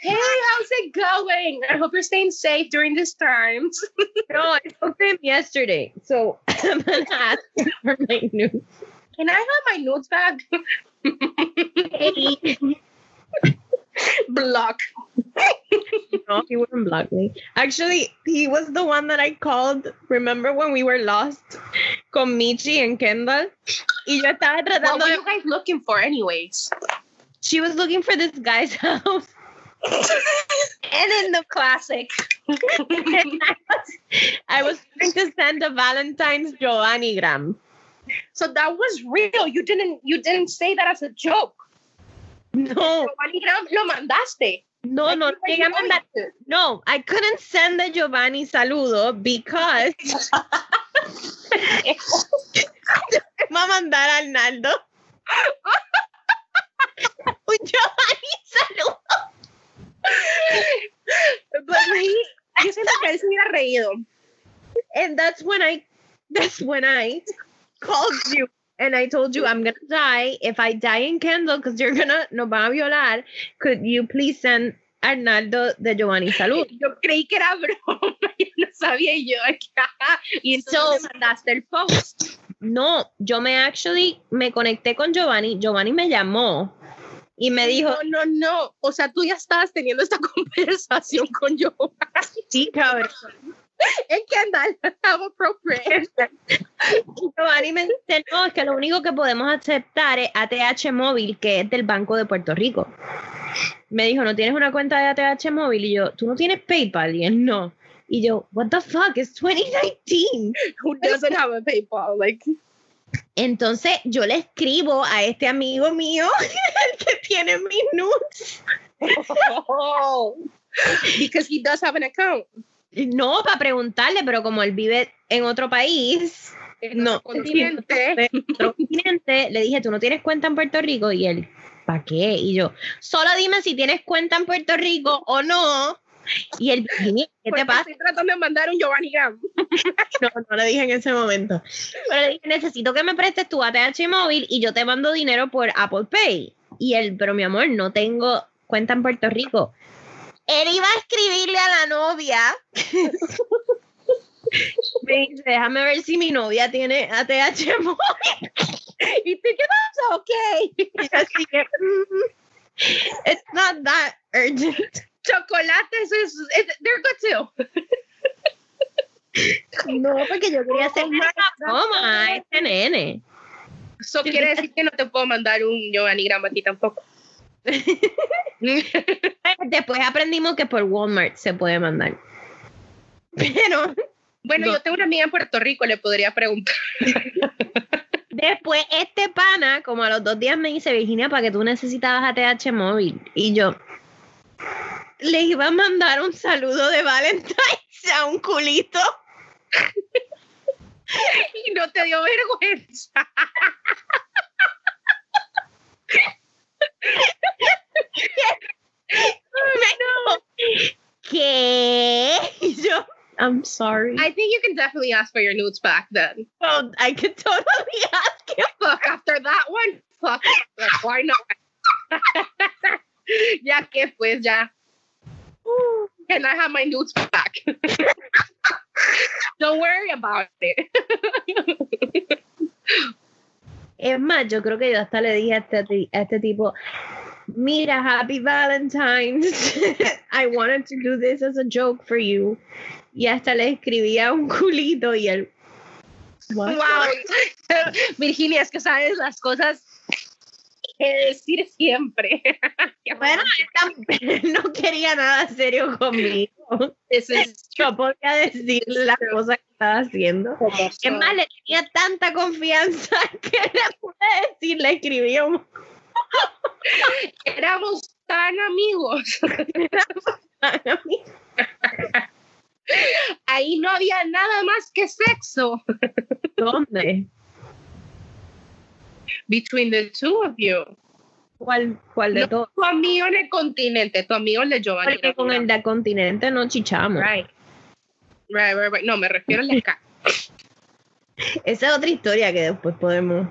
Hey, how's it going? I hope you're staying safe during these times. no, I spoke to him yesterday, so I'm gonna ask for my nudes. Can I have my notes back? Block. No, he wouldn't block me. Actually, he was the one that I called. Remember when we were lost con Michi and Kendall? Y yo estaba What tratando were you guys looking for, anyways? She was looking for this guy's house. And in the classic. I was, I was trying to send a Valentine's Giovannigram. so that was real. You didn't. You didn't say that as a joke. No, Giovannigram lo mandaste. No, no, llegué a mandar. No, I couldn't send the Giovanni saludo because va a mandar a Arnaldo un Giovanni saludo. But he, yo siento que él se hubiera reído. And that's when I that's when I called you and I told you I'm gonna die. If I die in Kendall, because you're gonna nos van a violar, could you please send Arnaldo de Giovanni salud? Yo creí que era broma, yo no sabía yo. Y So- me mandaste el post. No, yo me actually me conecté con Giovanni. Giovanni me llamó y me dijo, no, no, no. O sea, tú ya estabas teniendo esta conversación con yo. sí, cabrón. Que andar, how appropriate. Giovanni me dice, no, es que lo único que podemos aceptar es ATH móvil, que es del Banco de Puerto Rico. Me dijo, ¿no tienes una cuenta de ATH móvil? Y yo, ¿tú no tienes PayPal? Y él, no. Y yo, what the fuck, it's 2019. Who doesn't have a PayPal? Like, Entonces yo le escribo a este amigo mío, el que tiene mis nudes. oh, because he does have an account. No, para preguntarle, pero como él vive en otro país, En no, otro continente. en otro continente, le dije, ¿tú no tienes cuenta en Puerto Rico? Y él, ¿para qué? Y yo, solo dime si tienes cuenta en Puerto Rico o no. Y él, Virginia, ¿qué Porque te pasa? Estoy tratando de mandar un Giovanni Gram. No, no le dije en ese momento. Pero le dije, necesito que me prestes tu ATH móvil y yo te mando dinero por Apple Pay. Y él, pero mi amor, no tengo cuenta en Puerto Rico. Él iba a escribirle a la novia. Me dice, déjame ver si mi novia tiene ATH móvil. ¿Y tú qué pasa? Ok. Así que, "Mm, it's not that urgent. Chocolates is, is they're good too. No, porque yo quería hacer una este nene. Eso quiere decir que no te puedo mandar un Giovanni Gram a ti tampoco. Después aprendimos que por Walmart se puede mandar. Pero Bueno, No. yo tengo una amiga en Puerto Rico, le podría preguntar. después este pana, como a los dos días, me dice, Virginia, ¿para que tú necesitabas ATH móvil? Y yo le iba a mandar un saludo de Valentine's a un culito. Y no te dio vergüenza. ¿Qué? Yo, I'm sorry. I think you can definitely ask for your nudes back then. Oh, I could totally ask him. Fuck, after that one, fuck, like, why not? ya que pues, ya. Can I have my nudes back? Don't worry about it. Es más, yo creo que yo hasta le dije a este, a este tipo, mira, Happy Valentine's. I wanted to do this as a joke for you. Y hasta le escribía un culito y él, "What?" Wow. Virginia, es que sabes las cosas que decir siempre. Bueno, no quería nada serio conmigo. This is Yo podía decir las cosas que estaba haciendo. Es más, le tenía tanta confianza que le pude decir, le escribí un éramos tan amigos. Ahí no había nada más que sexo ¿Dónde? Between the two of you. ¿Cuál, cuál de No, todos? tu amigo en el continente, tu amigo el de Giovanni. Porque con el del continente no chichamos. Right. Right, right, right. No, me refiero al de acá. Esa es otra historia que después podemos.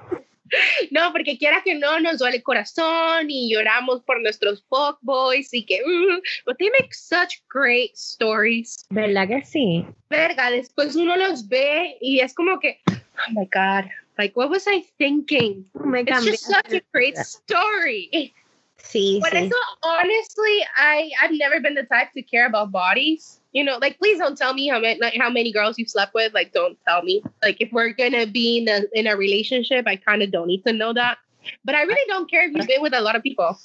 No, porque quiera que no, nos duele el corazón y lloramos por nuestros fuckboys y que... mm, but they make such great stories. ¿Verdad que sí? Verga, después uno los ve y es como que... Oh my God. Like, what was I thinking? Oh me It's cambió. just such a great story. Sí, Por sí. eso, honestly, I I've never been the type to care about bodies. You know, like please don't tell me how many like, how many girls you've slept with. Like, don't tell me. Like, if we're gonna be in a in a relationship, I kind of don't need to know that. But I really don't care if you've been with a lot of people.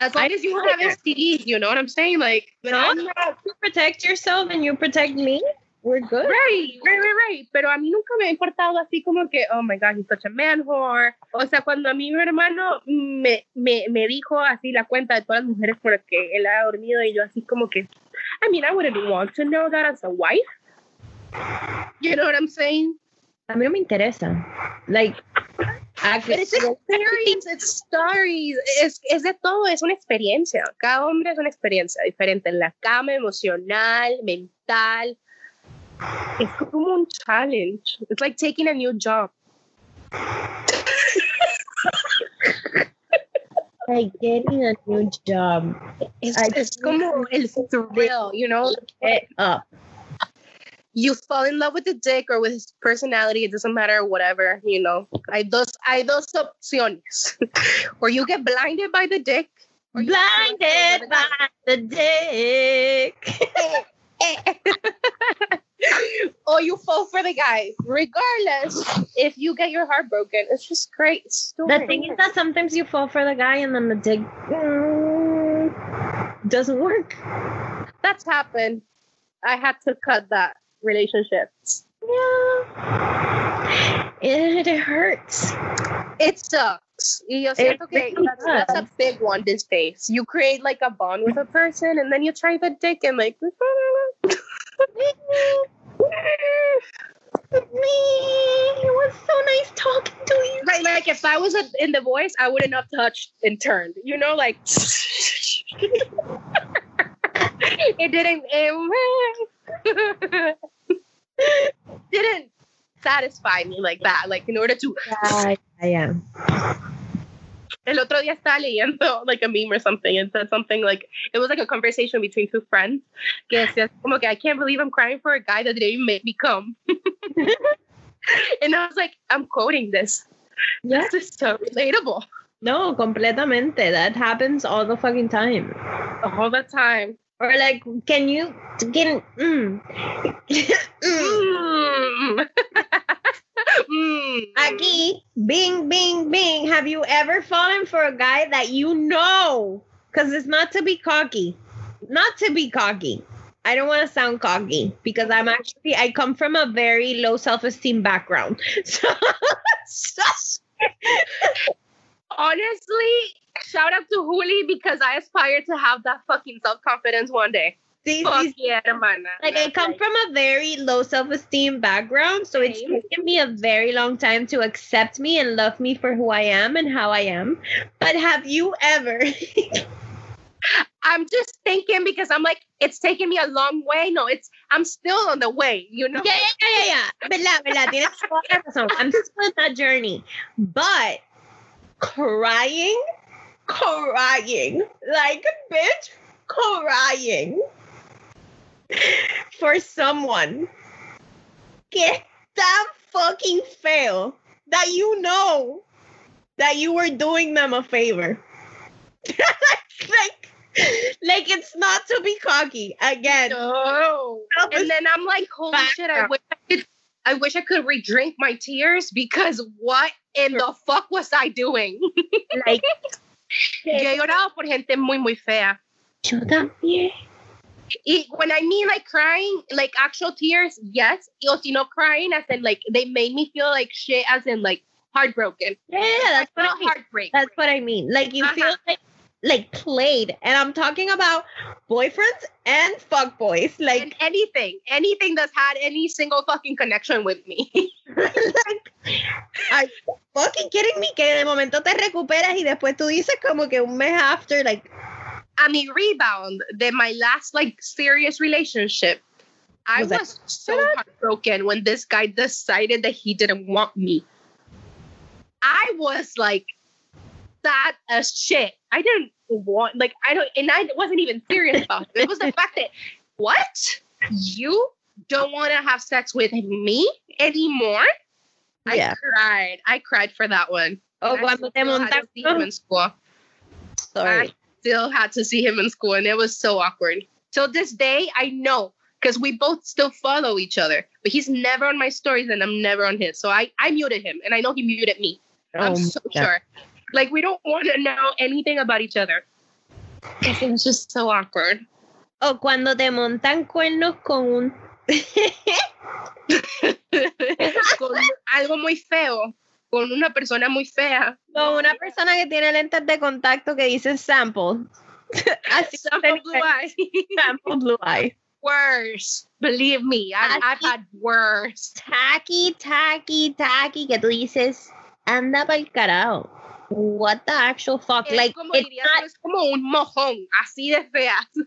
As long I as you don't have. STDs, you know what I'm saying? Like, but No. I'm not. You protect yourself and you protect me. We're good. Right, right, right, right. Pero a mí nunca me ha importado así como que, oh my God, he's such a man whore. O sea, cuando a mí mi hermano me, me, me dijo así la cuenta de todas las mujeres con las que él ha dormido y yo así como que, I mean, I wouldn't want to know that as a wife. You know what I'm saying? A mí no me interesa. Like, But it's experience, it's stories, es, es de todo, es una experiencia. Cada hombre es una experiencia diferente en la cama, emocional, mental. Es como un challenge. It's like taking a new job. like getting a new job. Es, es como el thrill, you know? It up. You fall in love with the dick or with his personality, it doesn't matter, whatever, you know. Hay dos, hay dos opciones. or you get blinded by the dick. Blinded by the dick. or you fall for the guy. Regardless, if you get your heart broken, it's just great story. The thing is that sometimes you fall for the guy and then the dick mm, doesn't work. that's happened. I had to cut that relationship. Yeah. It, it hurts. It sucks. Y yo siento que that's, that's a big one this phase. You create like a bond with a person and then you try the dick and like me. It was so nice talking to you. right like if I was a, in the voice I wouldn't have touched and turned. You know like it didn't it didn't satisfy me like that. Like in order to Yeah, yeah. El otro día estaba leyendo like a meme or something and said something like it was like a conversation between two friends que decía como que I can't believe I'm crying for a guy that didn't even make me come. and I was like, I'm quoting this. Yeah. This is so relatable No, completamente. That happens all the fucking time. all the time. Or like, can you can mm. Mm. Mm. Mm. Aquí, bing, bing, bing. Have you ever fallen for a guy that you know? Because it's not to be cocky. Not to be cocky. I don't want to sound cocky because I'm actually, I come from a very low self esteem background. So, so- Honestly, shout out to Juli because I aspire to have that fucking self confidence one day. sí, Fuck yeah, hermana. like I come from a very low self-esteem background, so it's taken me a very long time to accept me and love me for who I am and how I am. But have you ever? I'm just thinking because I'm like, it's taken me a long way. No, it's I'm still on the way, you know. Yeah, yeah, yeah, yeah. ¿Verdad, verdad? Tienes toda la razón. I'm still in that journey. But crying, crying, like, a bitch, crying for someone es tan fucking fail that you know that you were doing them a favor. like, like it's not to be cocky again. No. And then I'm like, holy shit, I wish I could I wish I could redrink my tears because what in the fuck was I doing? like, Yo he llorado por gente muy, muy fea. yo también. Y when I mean like crying, like actual tears, yes. O si no crying, as in like they made me feel like shit, as in like heartbroken. Yeah, that's what I mean. heartbreak. That's what I mean. Like you feel Uh-huh. like like played, and I'm talking about boyfriends and fuck boys. Like, and anything, anything that's had any single fucking connection with me. like, are you fucking kidding me? Que de momento te recuperas y después tú dices como que un mes after, like, I mean, rebound. Then my last like serious relationship, I Was was so heartbroken when this guy decided that he didn't want me. I was like sad as shit. I didn't want like I don't, and I wasn't even serious about it. It was the fact that what you don't want to have sex with me anymore. Yeah. I cried. I cried for that one. oh, I cuando te still had montas. to see him in school. Sorry. still had to see him in school and it was so awkward. Till this day, I know because we both still follow each other, but he's never on my stories and I'm never on his. So I, I muted him and I know he muted me. I'm Oh, so yeah. sure. Like we don't want to know anything about each other. It was just so awkward. O cuando te montan cuernos con un con algo muy feo, con una persona muy fea. Con una persona que tiene lentes de contacto que dice sample. Así sample blue eye. Sample blue eye. Worse. Believe me, I've, I've had worse. Tacky, tacky, tacky, que tú dices, anda pa'l carajo. What the actual fuck? Es like, como, it's diría, not- es como un mojón, así de fea. Sí,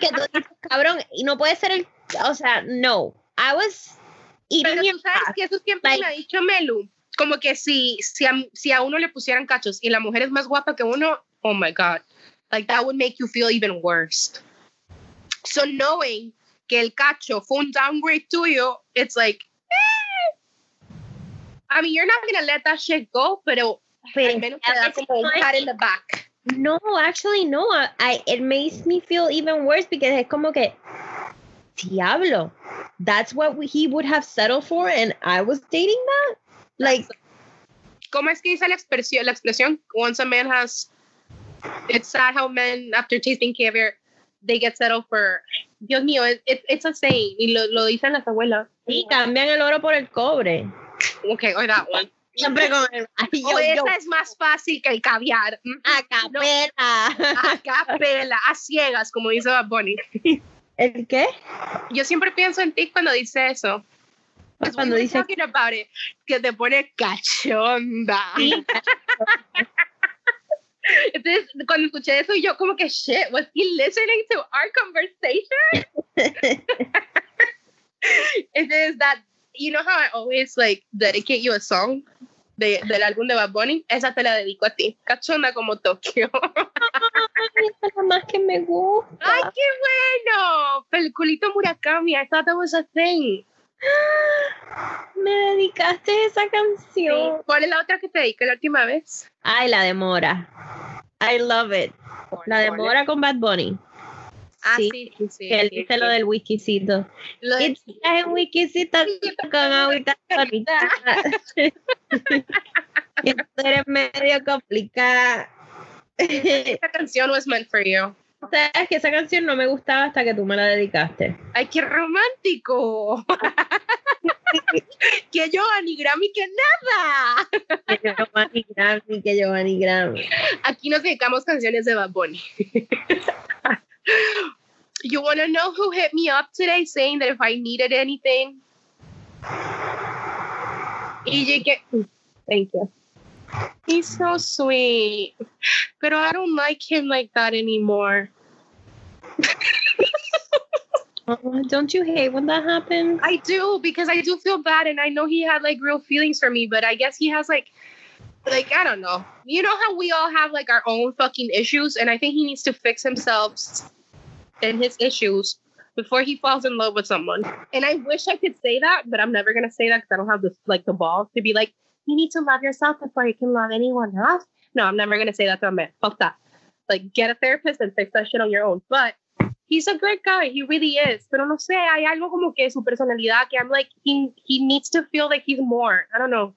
que tú dices, cabrón, y no puede ser el, o sea, no. I was eating Pero tú sabes que eso siempre Like- me ha dicho Melu. Como que si, si, a, si a uno le pusieran cachos y la mujer es más guapa que uno, oh my God. Like that would make you feel even worse. So knowing que el cacho fue un downgrade tuyo, it's like, eh. I mean, you're not gonna let that shit go, pero Pero al menos te como un pat in ¿eh? the back. No, actually no. I, I- it makes me feel even worse because es como que diablo. That's what we, he would have settled for and I was dating that? Like ¿Cómo es que dice la expresión? La expresión? Once a man has, it's sad how men, after tasting caviar, they get settled for. Dios mío, it, it- it's a saying. Y lo, lo dicen las abuelas. sí, cambian el oro por el cobre. Okay, or that one. Siempre con el ay, yo, o yo, esa es más fácil que el caviar. Mm, a capela. A capela, a ciegas, como dice Bad Bunny. ¿El qué? Yo siempre pienso en ti cuando dice eso. Because Cuando dice- talking about it, que te pone cachonda. Sí, Entonces, cuando escuché eso, yo como que, shit, was he listening to our conversation? Entonces, that, you know how I always, like, dedicate you a song de, del álbum de Bad Bunny? Esa te la dedico a ti. Cachonda como Tokio. Ay, esa es la más que me gusta. ¡Ay, qué bueno! Peliculito Murakami, I thought that was a thing. Me dedicaste esa canción. ¿Cuál es la otra que te dediqué la última vez? Ay, la de Mora. I love it. La de Mora con Bad Bunny. Ah, sí, sí, sí, sí. Que él dice lo del whiskycito. Lo de- Y tú estás en whiskycito con agüita. Y tú eres medio complicada. Esta canción was meant for you. Sabes que esa canción no me gustaba hasta que tú me la dedicaste. ¡Ay, qué romántico! que Giovanni Grammy, que nada. Que Giovanni Grammy, que Giovanni Grammy. Aquí nos dedicamos canciones de Bad Bunny. you want to know who hit me up today saying that if I needed anything? EJ, que- thank you. He's so sweet. But I don't like him like that anymore. Don't you hate when that happens? I do because I do feel bad and I know he had like real feelings for me, but I guess he has like like I don't know. You know how we all have like our own fucking issues and I think he needs to fix himself and his issues before he falls in love with someone. And I wish I could say that, but I'm never to say that cuz I don't have the like the balls to be like you need to love yourself before you can love anyone else. No, I'm never to say that to a man. Fuck that. Like get a therapist and fix that shit on your own. But he's a great guy. He really is. Pero no sé, hay algo como que su personalidad que I'm like, he, he needs to feel like he's more. I don't know.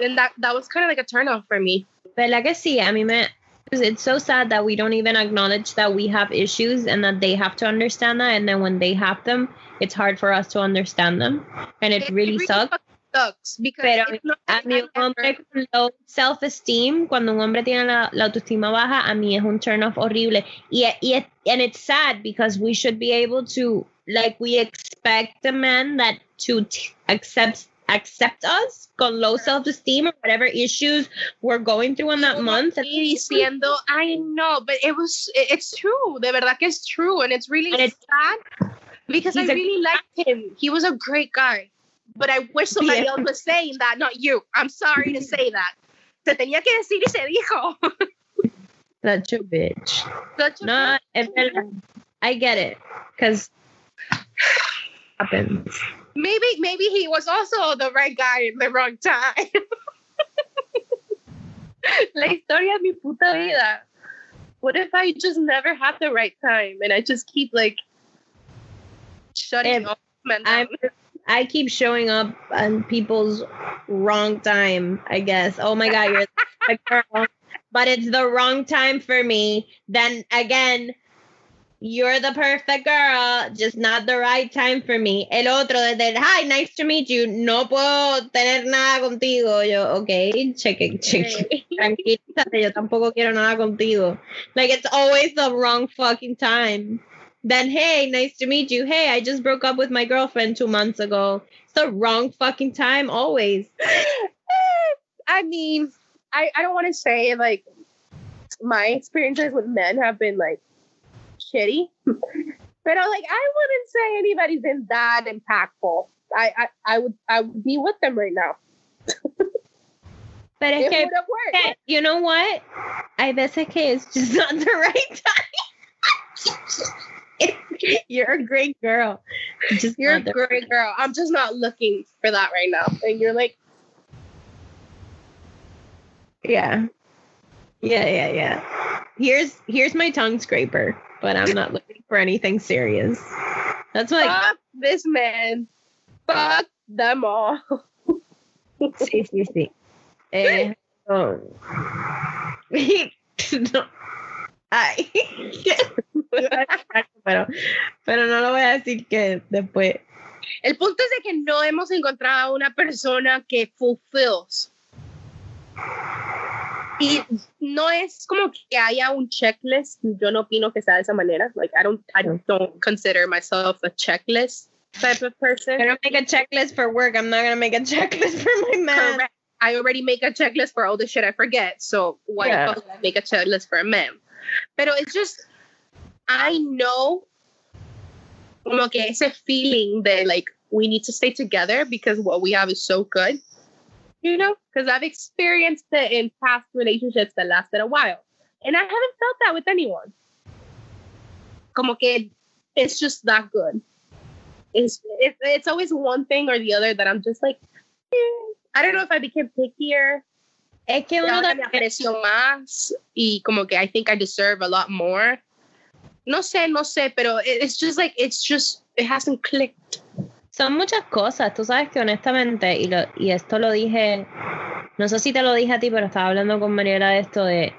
And that, that was kind of like a turn off for me. ¿Verdad que I A mí me. It's so sad that we don't even acknowledge that we have issues and that they have to understand that. And then when they have them, it's hard for us to understand them. And it, really sucks. fucking sucks because Pero A un hombre con low self-esteem, cuando un hombre tiene la, la autoestima baja, a mí es un turn off horrible. Y, y it- and it's sad because we should be able to, like, we expect a man that to t- accept accept us con low self-esteem or whatever issues we're going through in that month. Y diciendo, I know, but it was, it's true. De verdad que es true. And it's really And it's- sad because I really liked him. He was a great guy. But I wish somebody Yeah. else was saying that, not you. I'm sorry to say that. Se tenía que decir y se dijo. Such a bitch. Such a No, verdad. I get it. Because happens. Maybe maybe he was also the right guy in the wrong time. La historia de mi puta vida. What if I just never have the right time and I just keep like shutting If I'm? I keep showing up on people's wrong time, I guess. Oh my god, you're the girl. But it's the wrong time for me. Then again, You're the perfect girl, just not the right time for me. El otro, desde el hi, nice to meet you, no puedo tener nada contigo. Yo, ok, cheque, cheque. Tranquilízate, yo tampoco quiero nada contigo. Like, it's always the wrong fucking time. Then, hey, nice to meet you. Hey, I just broke up with my girlfriend two months ago. It's the wrong fucking time, always. I mean, I, I don't want to say like my experiences with men have been like shitty. but i like I wouldn't say anybody's been that impactful. I, I, I would I would be with them right now. But que, que, eh, you know what? I veces okay, it's just not the right time. you're a great girl. Just you're a great right girl. I'm just not looking for that right now. And you're like, yeah, yeah, yeah, yeah. Here's here's my tongue scraper but I'm not looking for anything serious. That's like Fuck this man. Fuck them all. sí, sí, sí. Eh, oh. no. Ay. pero, pero no lo voy a decir que después. El punto es de que no hemos encontrado una persona que fulfills y no es como que haya un checklist. Yo no opino que sea de esa manera. Like I don't, I don't consider myself a checklist type of person. I don't make a checklist for work. I'm not gonna make a checklist for my man. Correct. I already make a checklist for all the shit I forget. So why yeah. I make a checklist for a man? Pero it's just, I know, como que ese feeling that like we need to stay together because what we have is so good you know, because I've experienced it in past relationships that lasted a while. And I haven't felt that with anyone. Como que it's just that good. It's, it's, it's always one thing or the other that I'm just like, eh. I don't know if I became pickier. Es que uno me aprecio más y como que I think I deserve a lot more. No sé, no sé, pero it's just like, it's just, it hasn't clicked. Son muchas cosas, tú sabes que honestamente, y, lo, y esto lo dije, no sé si te lo dije a ti, pero estaba hablando con Mariela de esto de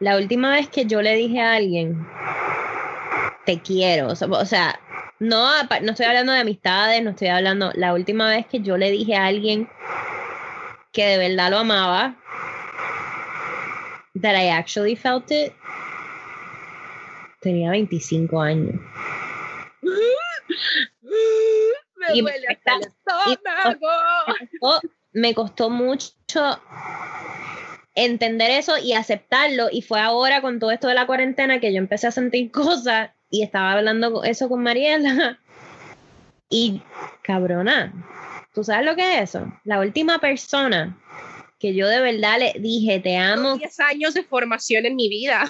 la última vez que yo le dije a alguien, te quiero, o sea, no, no estoy hablando de amistades, no estoy hablando, la última vez que yo le dije a alguien que de verdad lo amaba, that I actually felt it, tenía 25 años. me duele hasta el Me costó mucho entender eso y aceptarlo. Y fue ahora con todo esto de la cuarentena que yo empecé a sentir cosas y estaba hablando eso con Mariela. Y cabrona, ¿tú sabes lo que es eso? La última persona que yo de verdad le dije, te amo. 10 años de formación en mi vida.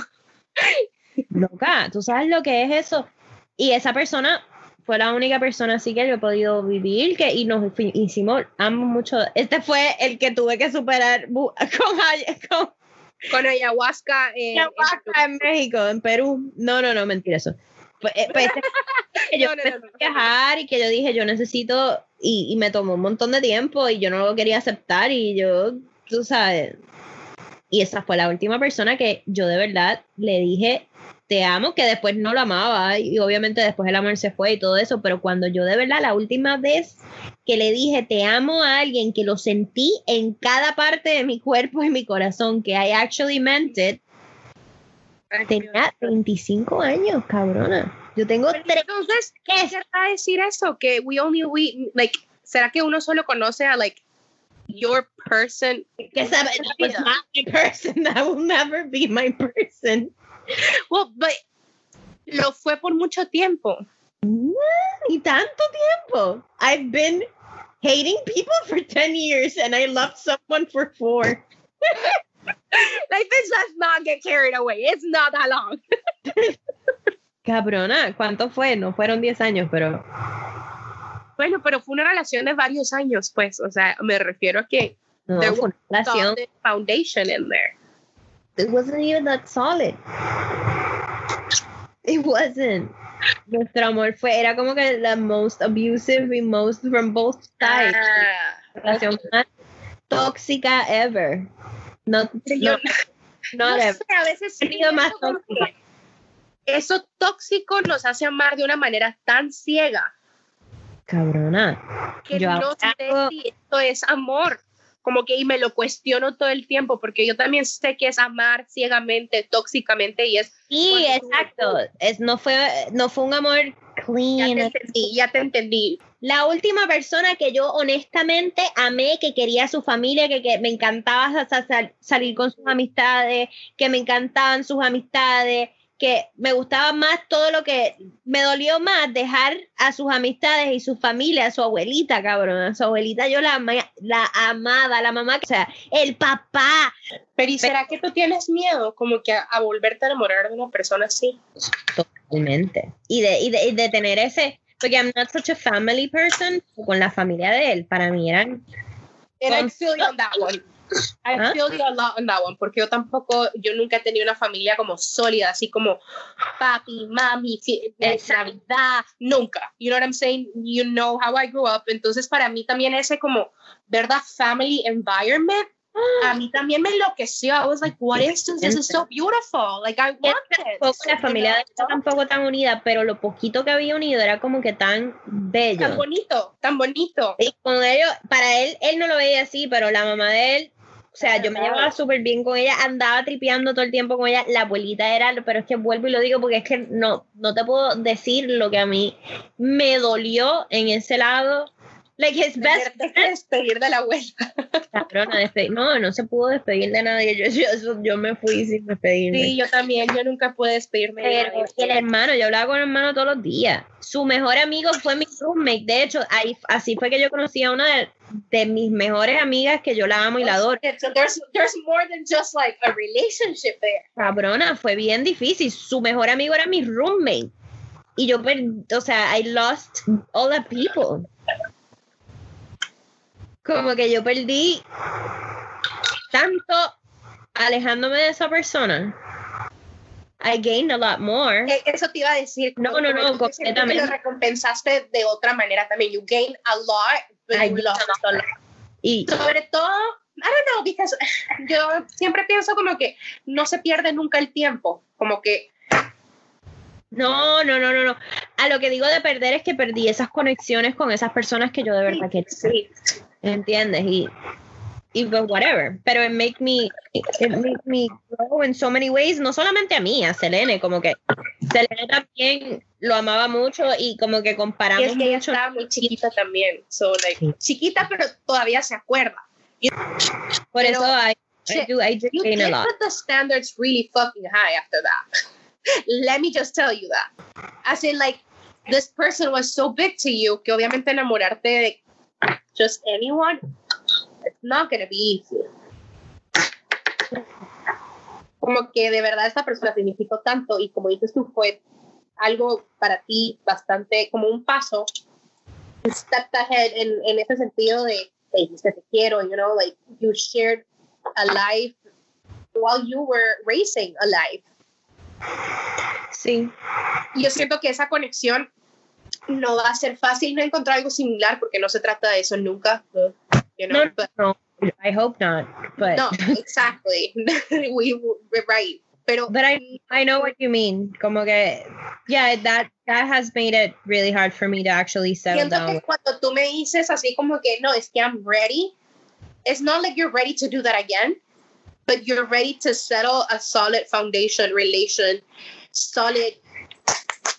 Loca, ¿tú sabes lo que es eso? Y esa persona fue la única persona así que yo he podido vivir que, y nos hicimos ambos mucho. Este fue el que tuve que superar con, con, con ayahuasca, en, ayahuasca en, México, en Perú. No, no, no, mentira eso. Pues, eh, pues este que yo no, viajar y que yo dije yo necesito y, y me tomó un montón de tiempo y yo no lo quería aceptar y yo, tú sabes, y esa fue la última persona que yo de verdad le dije te amo, que después no lo amaba y obviamente después el amor se fue y todo eso, pero cuando yo de verdad la última vez que le dije te amo a alguien que lo sentí en cada parte de mi cuerpo y mi corazón, que I actually meant it, tenía 25 años, cabrona. Yo tengo tres. Entonces, ¿qué querrá decir eso? Que we only, we, like, ¿será que uno solo conoce a, like, your person? Que that was not my person. That will never be my person. Well, but lo fue por mucho tiempo. Y tanto tiempo. I've been hating people for 10 years and I loved someone for four. like this does not get carried away. It's not that long. Cabrona, ¿cuánto fue? No fueron 10 años, pero. Bueno, pero fue una relación de varios años, pues. O sea, me refiero a que. No, fue una relación. Foundation in there. It wasn't even that solid. It wasn't. Nuestro amor fue, era como que la most abusive y most from both sides. Ah. Relación más tóxica ever. No, no, no, no sé, a veces sí, más tóxica. eso tóxico nos hace amar de una manera tan ciega Cabrona. que Yo no sé si esto es amor. Como que y me lo cuestiono todo el tiempo porque yo también sé que es amar ciegamente, tóxicamente y es Sí, exacto. Es, no, fue, no fue un amor ya te clean. entendí, ya te entendí. La última persona que yo honestamente amé, que quería a su familia, que, que me encantaba sa- sa- sal- salir con sus amistades, que me encantaban sus amistades, que me gustaba más todo lo que me dolió más dejar a sus amistades y su familia, a su abuelita, cabrón. A su abuelita yo la, ama- la amaba, la mamá, o sea, el papá. Pero ¿y será que tú tienes miedo como que a, a volverte a enamorar de una persona así? Totalmente. Y de, y, de, y de tener ese, porque I'm not such a family person, con la familia de él, para mí eran And I Con- feel you on that one. I ¿Ah? feel you a lot on that one, porque yo tampoco, yo nunca he tenido una familia como sólida, así como papi, mami, Exacto. Navidad, nunca. You know what I'm saying? You know how I grew up. Entonces, para mí también ese como, ¿verdad? Family environment, a mí también me enloqueció. I was like, what is this? This is so beautiful. Like, I want it. la familia de tampoco tan unida, pero lo poquito que había unido era como que tan bello. Tan bonito, tan bonito. Y con ellos, para él, él no lo veía así, pero la mamá de él, o sea, yo me llevaba súper bien con ella, andaba tripeando todo el tiempo con ella, la abuelita era, pero es que vuelvo y lo digo porque es que no, no te puedo decir lo que a mí me dolió en ese lado. Like his best despedir de la abuela. cabrona, despe- no, no se pudo despedir de nadie, yo, yo, yo, me fui sin despedirme. Sí, yo también, yo nunca pude despedirme de nadie. el hermano, yo hablaba con el hermano todos los días. Su mejor amigo fue mi roommate. De hecho, ahí, así fue que yo conocí a una de, de mis mejores amigas que yo la amo y la adoro. So there's there's more than just like a relationship there. Cabrona, fue bien difícil. Su mejor amigo era mi roommate. Y yo, per- o sea, I lost all the people. Como que yo perdí tanto alejándome de esa persona. I gained a lot more. Eh, Eso te iba a decir. No, no, no, completamente. Lo recompensaste de otra manera también. You gain a lot, but I you gained lost a lot. Y Sobre todo, I don't know, because yo siempre pienso como que no se pierde nunca el tiempo. Como que No, no, no, no, no. A lo que digo de perder es que perdí esas conexiones con esas personas que yo de verdad quería. sí, ¿Entiendes? Y, y pues whatever. Pero it make me, it make me grow in so many ways. No solamente a mí, a Selene, como que Selene también lo amaba mucho y como que y comparamos es que ella mucho. estaba muy chiquita también. So, like, Sí. chiquita, pero todavía se acuerda. Por pero- eso I, I do, I do You gain a lot. put the standards really fucking high after that. Let me just tell you that. As in, like, this person was so big to you que obviamente enamorarte de just anyone, it's not gonna be easy. Como que de verdad esta persona significó tanto y como dices tú, fue algo para ti bastante como un paso. You stepped ahead en, en ese sentido de te dijiste te quiero, you know, like you shared a life while you were raising a life. Sí. Y yo siento que esa conexión no va a ser fácil no encontrar algo similar porque no se trata de eso nunca. You know, No, but- no, I hope not. But, no, exactly. we, we're right. Pero but I, I know what you mean. Como que, yeah, that, that has made it really hard for me to actually settle down. cuando tú me dices así como que no, es que I'm ready, it's not like you're ready to do that again, but you're ready to settle a solid foundation, relation, solid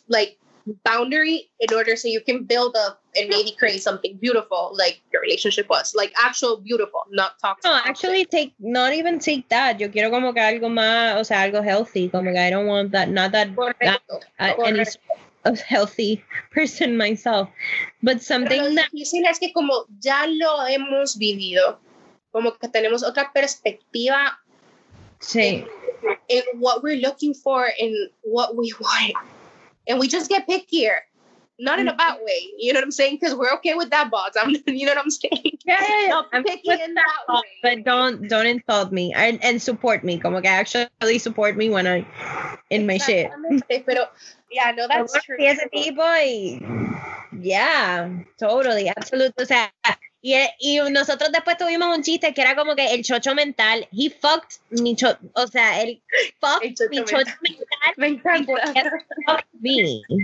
like boundary in order so you can build up and maybe create something beautiful like your relationship was, like actual beautiful, not toxic. No, actually take not even take that. Yo quiero como que algo más, o sea, algo healthy. Como que I don't want that, not that Correcto. uh, any of healthy person myself, but Pero something lo that difícil es que como ya lo hemos vivido, como que tenemos otra perspectiva sí, in what we're looking for and what we want. And we just get pickier. Not in a bad way. You know what I'm saying? Because we're okay with that box. I'm you know what I'm saying? yeah. Not I'm picky in that, that way. but don't don't insult me and, and support me. Como que actually support me when I in my shit. Pero yeah, no, that's true. a tipo yeah, totally, absolutely. O sea, Y, y, nosotros después tuvimos un chiste que era como que el chocho mental, he fucked mi chocho, o sea, el fuck chocho mi chocho mental. Me encanta.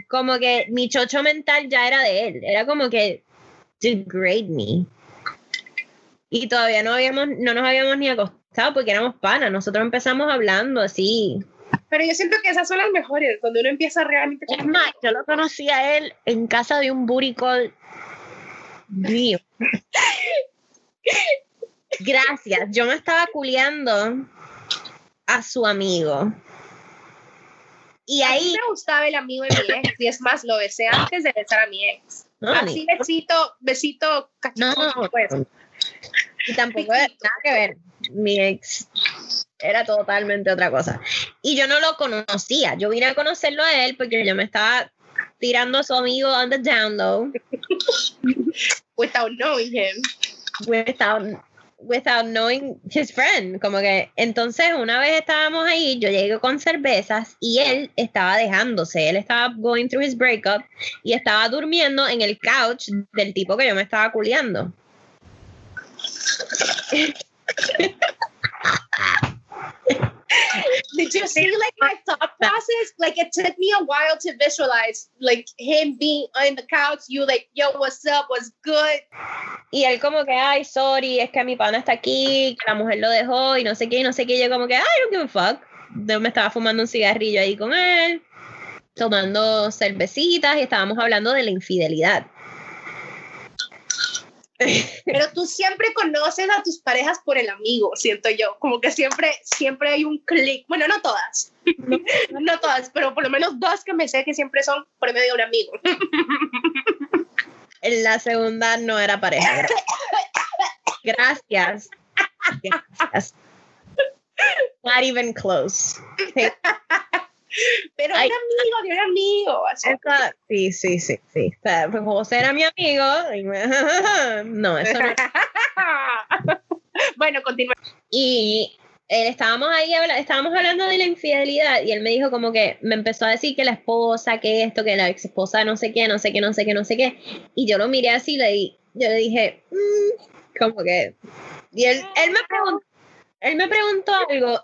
Como que mi chocho mental ya era de él, era como que degrade me. Y todavía no habíamos, no nos habíamos ni acostado porque éramos panas, nosotros empezamos hablando así. Pero yo siento que esas son las mejores, cuando uno empieza realmente... Es más, yo lo conocí a él en casa de un booty mío. Gracias. Yo me estaba culeando a su amigo. Y ahí. me gustaba el amigo de mi ex. Y es más, lo besé antes de besar a mi ex. Así, besito, besito cachorro. Pues. Y tampoco nada que ver. Mi ex era totalmente otra cosa. Y yo no lo conocía. Yo vine a conocerlo a él porque yo me estaba tirando a su amigo on the down low. Without knowing him. Without, without knowing his friend. Como que entonces una vez estábamos ahí, yo llegué con cervezas y él estaba dejándose. Él estaba going through his breakup y estaba durmiendo en el couch del tipo que yo me estaba culiando. Did you see like my thought process? Like it took me a while to visualize like him being on the couch, you like, yo, what's up, what's good. Y él como que, ay, sorry, es que mi pana está aquí, que la mujer lo dejó y no sé qué, y no sé qué. Y yo como que, ay, don't give a fuck. Yo me estaba fumando un cigarrillo ahí con él, tomando cervecitas y estábamos hablando de la infidelidad. Pero tú siempre conoces a tus parejas por el amigo, siento yo. Como que siempre, siempre hay un clic. Bueno, no todas. No, todas, pero por lo menos dos que me sé que siempre son por medio de un amigo. En la segunda no era pareja. Gracias. Gracias. Not even close. Pero era amigo, era amigo. sí, sí, sí, sí. Pues José era mi amigo. no, eso no. bueno, continúa. Y él, estábamos ahí, estábamos hablando de la infidelidad y él me dijo como que me empezó a decir que la esposa, que esto, que la ex esposa, no sé qué, no sé qué, no sé qué, no sé qué. Y yo lo miré así y yo le dije, mm", como que... Y él, él, me preguntó, él me preguntó algo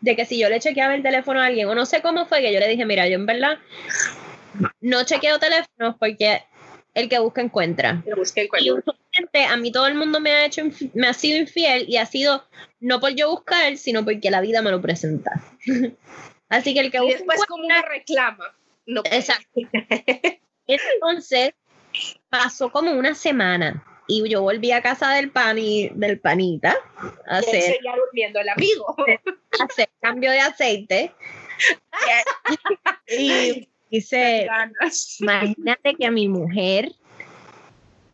de que si yo le chequeaba el teléfono a alguien, o no sé cómo fue, que yo le dije, mira, yo en verdad no chequeo teléfonos porque el que busca encuentra. Y usualmente a mí todo el mundo me ha hecho me ha sido infiel y ha sido no por yo buscar, sino porque la vida me lo presenta. Así que el que y después como una reclama. No Exacto. Entonces pasó como una semana y yo volví a casa del pan y del panita a hacer, durmiendo el amigo. hacer cambio de aceite. y dice, imagínate que a mi mujer,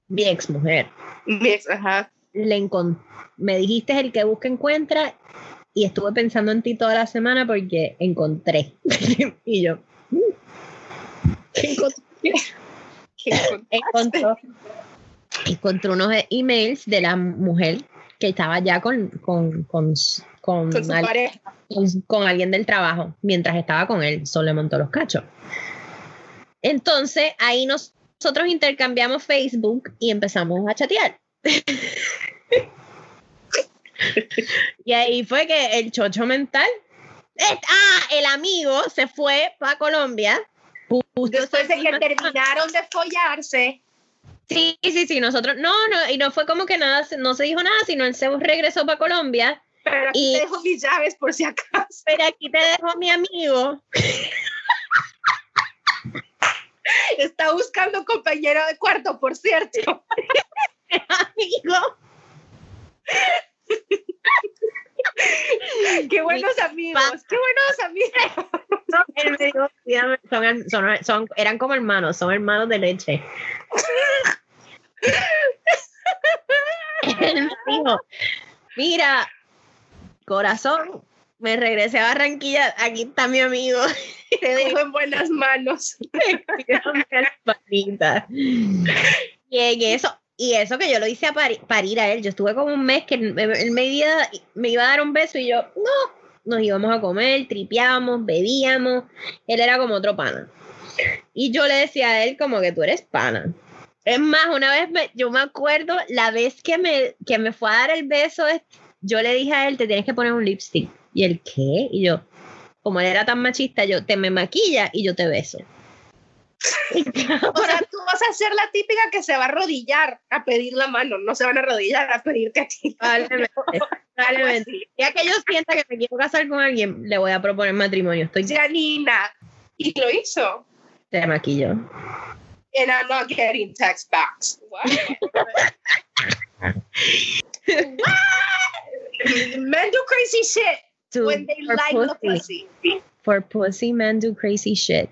mi ex mujer, mi ex, ajá. Le me dijiste el que busca encuentra y estuve pensando en ti toda la semana porque encontré. y yo, mm, ¿qué encontré? ¿Qué encontró encontró unos emails de la mujer que estaba ya con, con, con, con, con, alguien del trabajo mientras estaba con él, solo le montó los cachos. Entonces ahí nosotros intercambiamos Facebook y empezamos a chatear. y ahí fue que el chocho mental, ah, el amigo se fue para Colombia. Después de que terminaron de follarse, Sí, sí, sí, nosotros, no, no, y no fue como que nada, no se dijo nada, sino él se regresó para Colombia. Pero aquí te dejo mis llaves por si acaso. Pero aquí te dejo mi amigo. Está buscando compañero de cuarto, por cierto. amigo. qué buenos amigos, qué buenos amigos. son, son, son, eran como hermanos, son hermanos de leche. Él me dijo, mira, corazón, me regresé a Barranquilla, aquí está mi amigo. Te dejo en buenas manos. y en eso, y eso que yo lo hice a parir a él. Yo estuve como un mes que él me iba, me iba a dar un beso y yo, no. Nos íbamos a comer, tripeábamos, bebíamos. Él era como otro pana. Y yo le decía a él como que tú eres pana. Es más, una vez me, yo me acuerdo, la vez que me, que me fue a dar el beso, yo le dije a él, te tienes que poner un lipstick. ¿Y él qué? Y yo, como él era tan machista, yo, te me maquilla y yo te beso. o sea, tú vas a ser la típica que se va a arrodillar a pedir la mano, no se van a arrodillar a pedirte a ti. Ya que yo sienta que me quiero casar con alguien, le voy a proponer matrimonio. Estoy Janina. Y lo hizo. Se maquilló. And I'm not getting text backs. What? Men do crazy shit to, when they like pussy. the pussy. For pussy, men do crazy shit.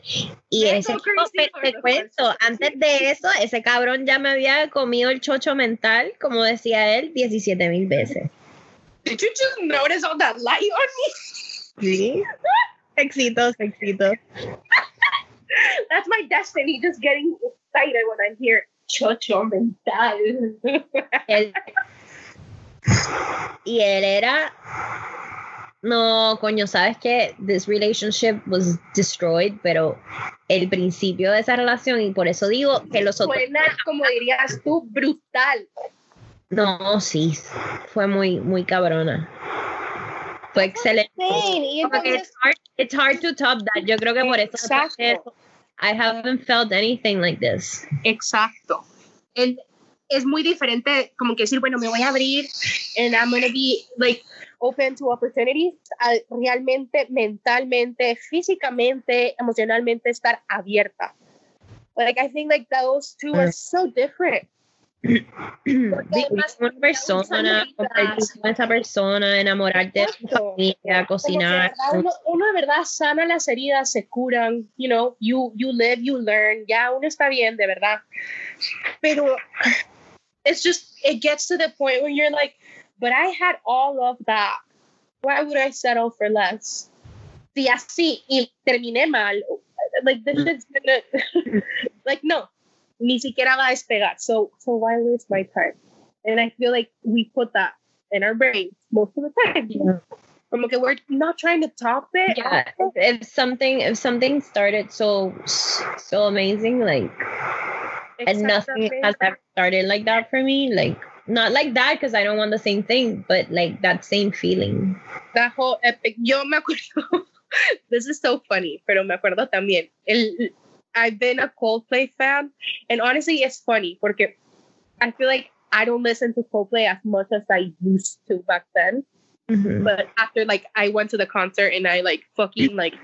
Y men ese te cuento, antes de eso, ese cabrón ya me había comido el chocho mental, como decía él, 17 mil veces. Did you just notice all that light on me? Sí. Éxitos, éxitos. That's my destiny, just getting excited when I hear chocho mental. él, y él era no, coño, sabes que this relationship was destroyed, pero el principio de esa relación, y por eso digo que los otros. Buena, como dirías tú, brutal. No, sí, fue muy, muy cabrona. Fue excelente. it's, hard, it's hard to top that. Yo creo que por eso. Exacto. I haven't felt anything like this. Exacto. El, es muy diferente, como que decir, bueno, me voy a abrir, and I'm gonna be like open to opportunities, realmente mentalmente, físicamente, emocionalmente estar abierta. Like I think like those two are so different. Una persona, compartir con esa persona, enamorarte de tu familia, cocinar. Uno, uno, de verdad sana las heridas, se curan, you know, you, you live, you learn, ya uno está bien, de verdad. Pero it's just, it gets to the point where you're like, but I had all of that. Why would I settle for less? Si así y terminé mal, like this is gonna, like no, ni siquiera va a despegar. So, so why waste my time? And I feel like we put that in our brains most of the time. Yeah. Como que we're not trying to top it. Yeah, if something if something started so so amazing, like and nothing has ever started like that for me, like not like that because I don't want the same thing, but like that same feeling. That whole epic. Yo me acuerdo. this is so funny, pero me acuerdo también. El, I've been a Coldplay fan, and honestly, it's funny porque I feel like I don't listen to Coldplay as much as I used to back then. Mm-hmm. But after like I went to the concert and I like fucking like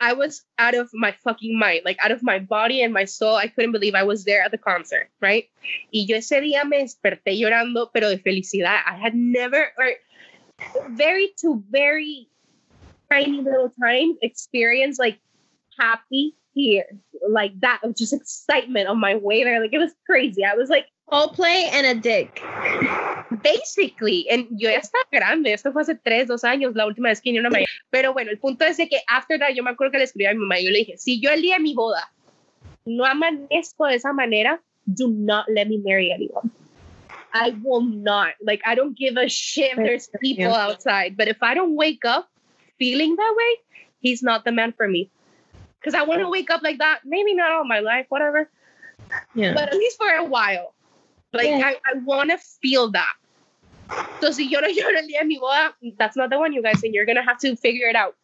I was out of my fucking mind, like out of my body and my soul. I couldn't believe I was there at the concert, right? Y yo ese día me desperté llorando, pero de felicidad. I had never, or very to very tiny little time, experienced like happy tears, like that of just excitement on my way there. Like it was crazy. I was like, all play and a dick. Basically, and yo ya estaba grande, esto fue hace tres, dos años, la última vez que vine a una mayor. Pero bueno, el punto es de que after that, yo me acuerdo que le escribí a mi mamá, yo le dije, si yo el día de mi boda no amanezco de esa manera, do not let me marry anyone. I will not. Like, I don't give a shit if there's people outside, but if I don't wake up feeling that way, he's not the man for me. Because I want to wake up like that, maybe not all my life, whatever. Yeah. But at least for a while. Like yeah. I, I want to feel that. So si yo no lloro el día de mi boda, that's not the one, you guys, and you're gonna have to figure it out.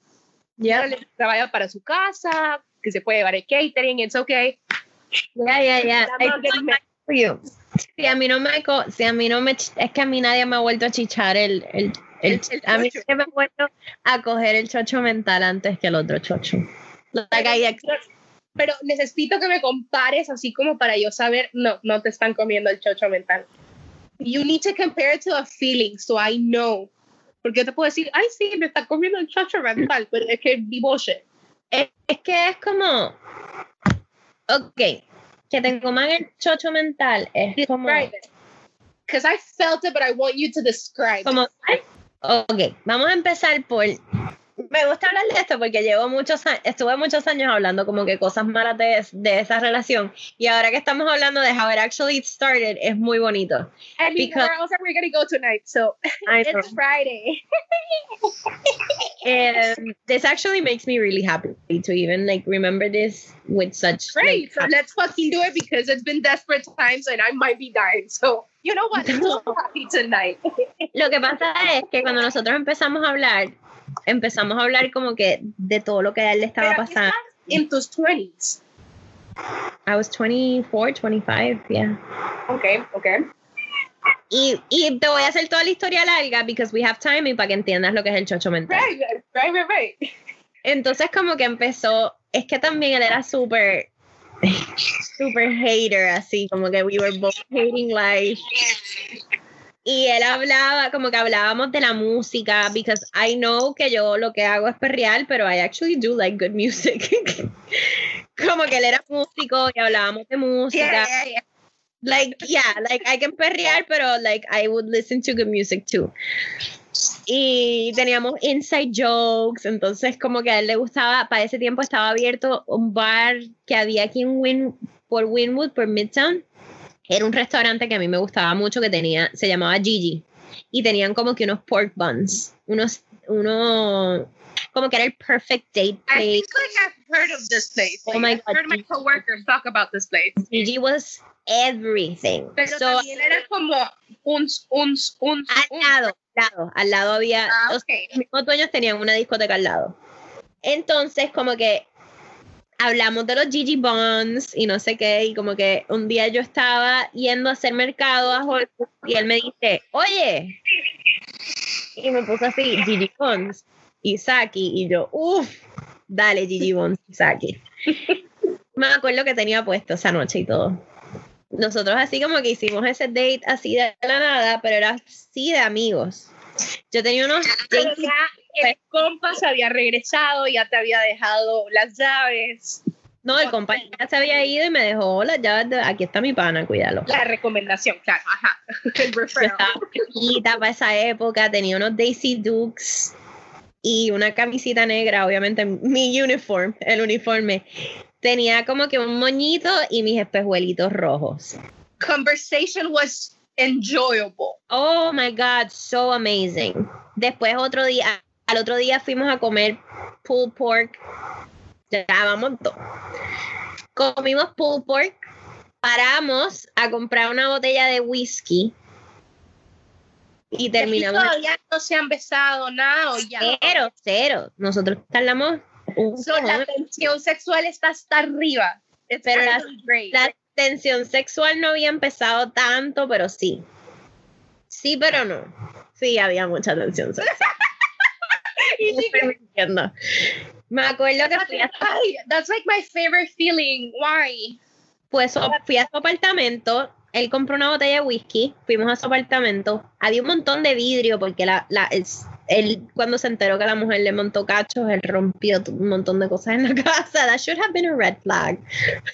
Yeah. Para su casa, que se puede llevar el catering, it's okay. Yeah, yeah, yeah. For you. Si a mí no me, si a mí no me, es que a mí nadie me ha vuelto a chichar el, el, el, el a mí se me ha vuelto a coger el chocho mental antes que el otro chocho. Like I, pero necesito que me compares así como para yo saber, no, no te están comiendo el chocho mental. You need to compare it to a feeling, so I know. Porque yo te puedo decir, ay, sí, me está comiendo el chocho mental, pero es que divorce. Es, es que es como, ok, que te coman el chocho mental es describe como... Because I felt it, but I want you to describe como, Ok, vamos a empezar por me gusta hablar de esto porque llevo muchos años, estuve muchos años hablando como que cosas malas de, de, esa relación y ahora que estamos hablando de how it actually started es muy bonito. And because, where else are we to go tonight? So it's Friday. um, this actually makes me really happy to even like remember this with such Great. like, so let's fucking do it because it's been desperate times and I might be dying. So you know what? I'm so happy tonight. Lo que pasa es que cuando nosotros empezamos a hablar, empezamos a hablar como que de todo lo que a él le estaba Pero pasando. in tus 20s. I was 24, 25, yeah. Okay, okay. Y, y te voy a hacer toda la historia larga because we have time y para que entiendas lo que es el chocho mental. Right, right, right, right. Entonces como que empezó, es que también él era súper, súper hater, así como que we were both hating life. Y él hablaba, como que hablábamos de la música, because I know que yo lo que hago es perrear, pero I actually do like good music. como que él era músico y hablábamos de música. Yeah, yeah, yeah. Like, yeah, like I can perrear, pero like I would listen to good music too. Y teníamos inside jokes, entonces como que a él le gustaba, para ese tiempo estaba abierto un bar que había aquí en Win, por Winwood, por Midtown. Era un restaurante que a mí me gustaba mucho que tenía, se llamaba Gigi. Y tenían como que unos pork buns, unos, uno, como que era el perfect date I place. think like I've heard of this place. Oh my I've God, heard my coworkers talk about this place. Gigi was everything. Pero So, también era como un, un, un, al lado, al lado, al lado había, Ah, okay. los mismos dueños tenían una discoteca al lado. Entonces, como que hablamos de los Gigi Bonds y no sé qué, y como que un día yo estaba yendo a hacer mercado a Whole Foods y él me dice, oye, y me puso así, Gigi Bonds, Isaki, y yo, uff, dale Gigi Bonds, Isaki. me acuerdo que tenía puesto esa noche y todo. Nosotros así como que hicimos ese date así de la nada, pero era así de amigos. Yo tenía unos ya el compa se había regresado, ya te había dejado las llaves. No, el compañero se había ido y me dejó las llaves de aquí está mi pana, cuídalo. La recomendación, claro, ajá. El referral. estaba para esa época, tenía unos Daisy Dukes y una camisita negra, obviamente mi uniform, el uniforme. Tenía como que un moñito y mis espejuelitos rojos. Conversation was enjoyable. Oh my God, so amazing. Después otro día, al otro día fuimos a comer pulled pork. Ya vamos dos. Comimos pulled pork, paramos a comprar una botella de whisky y Y terminamos. todavía no se han besado nada o ya. Cero, cero. Nosotros tardamos un So, la tensión sexual está hasta arriba. It's Pero la-. La tensión sexual no había empezado tanto, pero sí. Sí, pero no. Sí, había mucha tensión sexual. Me acuerdo que fui a, Ay, that's like my favorite feeling. Why? pues, fui a su apartamento. Él compró una botella de whisky. Fuimos a su apartamento. Había un montón de vidrio porque la, la, él, cuando se enteró que la mujer le montó cachos, él rompió un montón de cosas en la casa. That should have been a red flag.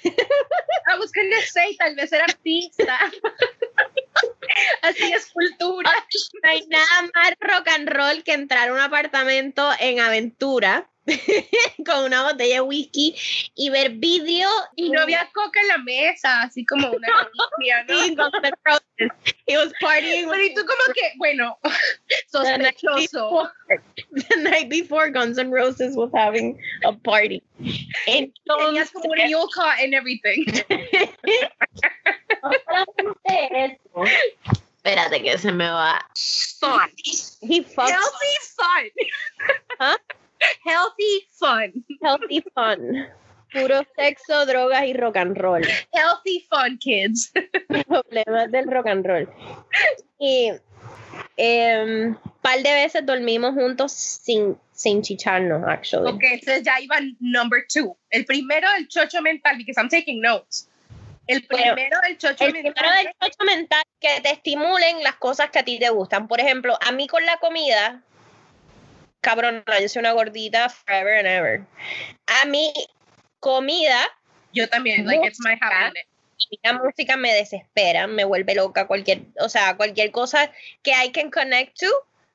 I was gonna say, tal vez era artista. Así es cultura. No hay nada más rock and roll que entrar a un apartamento en aventura con una botella de whisky y ver vidrio Y no había coca en la mesa, así como una reliquia, ¿no? Sí, Guns N' Roses. He was partying Pero y tú como que, bueno, sospechoso. the night before Guns N' Roses was having a party. Tenías como un caught and everything. Espérate que se me va. Fun. He fucked Healthy fun. Huh? Healthy fun. healthy fun. Puro sexo, drogas y rock and roll. Healthy fun, kids. Problemas del rock and roll. Y un par de veces dormimos juntos sin, sin chicharnos, actually. Ok, entonces ya iban number two. El primero, el chocho mental, because I'm taking notes. El primero, el chocho El mental. primero del chocho mental que te estimulen las cosas que a ti te gustan. Por ejemplo, a mí con la comida, cabrón, yo soy una gordita forever and ever. A mí, comida, Yo también, like it's my y la música me desespera, me vuelve loca cualquier, o sea, cualquier cosa que I can connect to.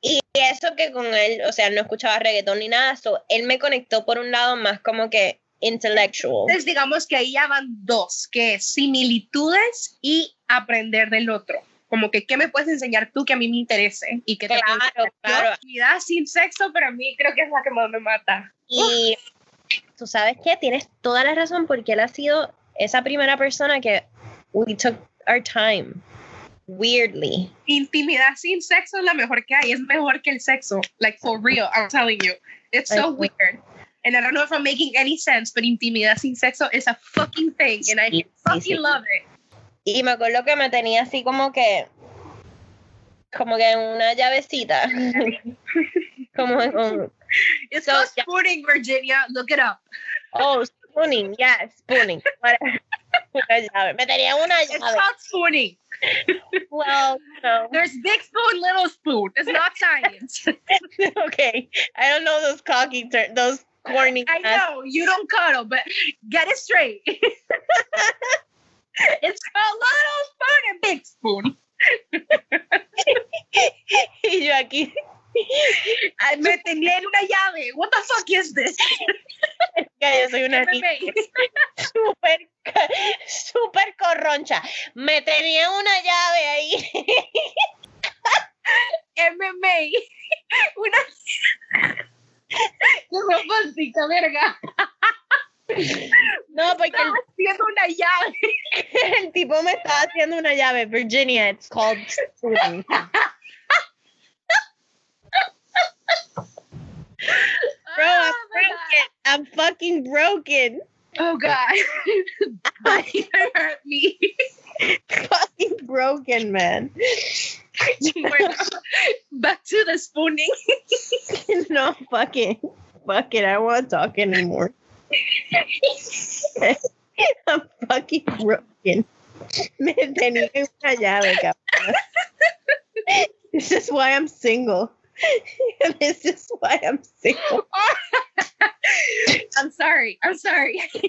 Y eso que con él, o sea, no escuchaba reggaetón ni nada, so, él me conectó por un lado más como que intellectual. Entonces digamos que ahí ya van dos, que es similitudes y aprender del otro. Como que qué me puedes enseñar tú que a mí me interese y que te Claro, pueda- claro. Yo, sin sexo para mí creo que es la que más me mata. Y tú sabes que tienes toda la razón porque él ha sido esa primera persona que we took our time. Weirdly. Intimidad sin sexo es la mejor que hay, es mejor que el sexo, like for real, I'm telling you. It's so Ay, weird. And I don't know if I'm making any sense, but intimidad sin sexo is a fucking thing and I Sí, sí, fucking sí. love it. Y me acuerdo que me tenía así como que como que en una llavecita. como en un It's So, called yeah. spooning, Virginia. Look it up. oh spooning, yeah, spooning. Whatever. Una llave. Me tenía una It's llave. called spooning. Well, no. There's big spoon, little spoon. It's not science. okay. I don't know those cocky ter- those corny I know you don't cuddle, but get it straight. It's called little spoon and big spoon. y yo aquí Ay, me tenía en una llave. What the fuck is this? yo soy una súper súper corroncha. Me tenía una llave ahí. MMA. Una. Qué romántica, verga. No, porque Estaba haciendo una llave. el, tipo me estaba haciendo una llave. Virginia, it's called spooning. Bro, I'm Oh, broken. I'm fucking broken. Oh God. That hurt me. fucking broken, man. Back to the spooning. no, fucking. Fuck it. I don't want to talk anymore. I'm fucking broken. Me tenía una llave, cabrón. This is why I'm single. This is why I'm single. I'm sorry. I'm sorry.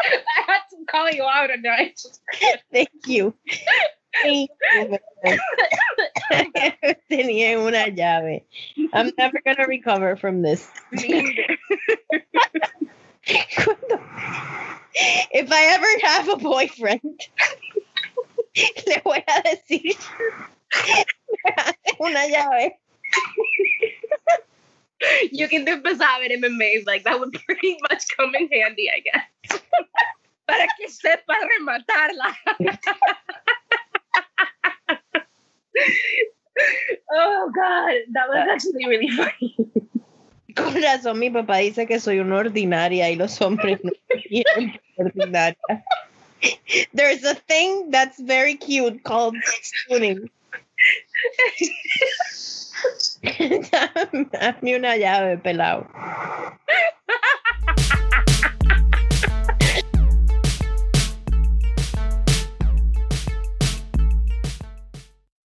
I had to call you out on that. Thank you. Tenía una llave. I'm never gonna recover from this. If I ever have a boyfriend, le voy a decir una llave. you can do empezar a ver MMA. Like that would pretty much come in handy, I guess. Para que sepa rematarla. oh God, that was ah. actually really funny. Con razón, mi papá dice que soy una ordinaria y los hombres no quieren ordinaria. There's a thing that's very cute called spooning. Dame una llave, pelado.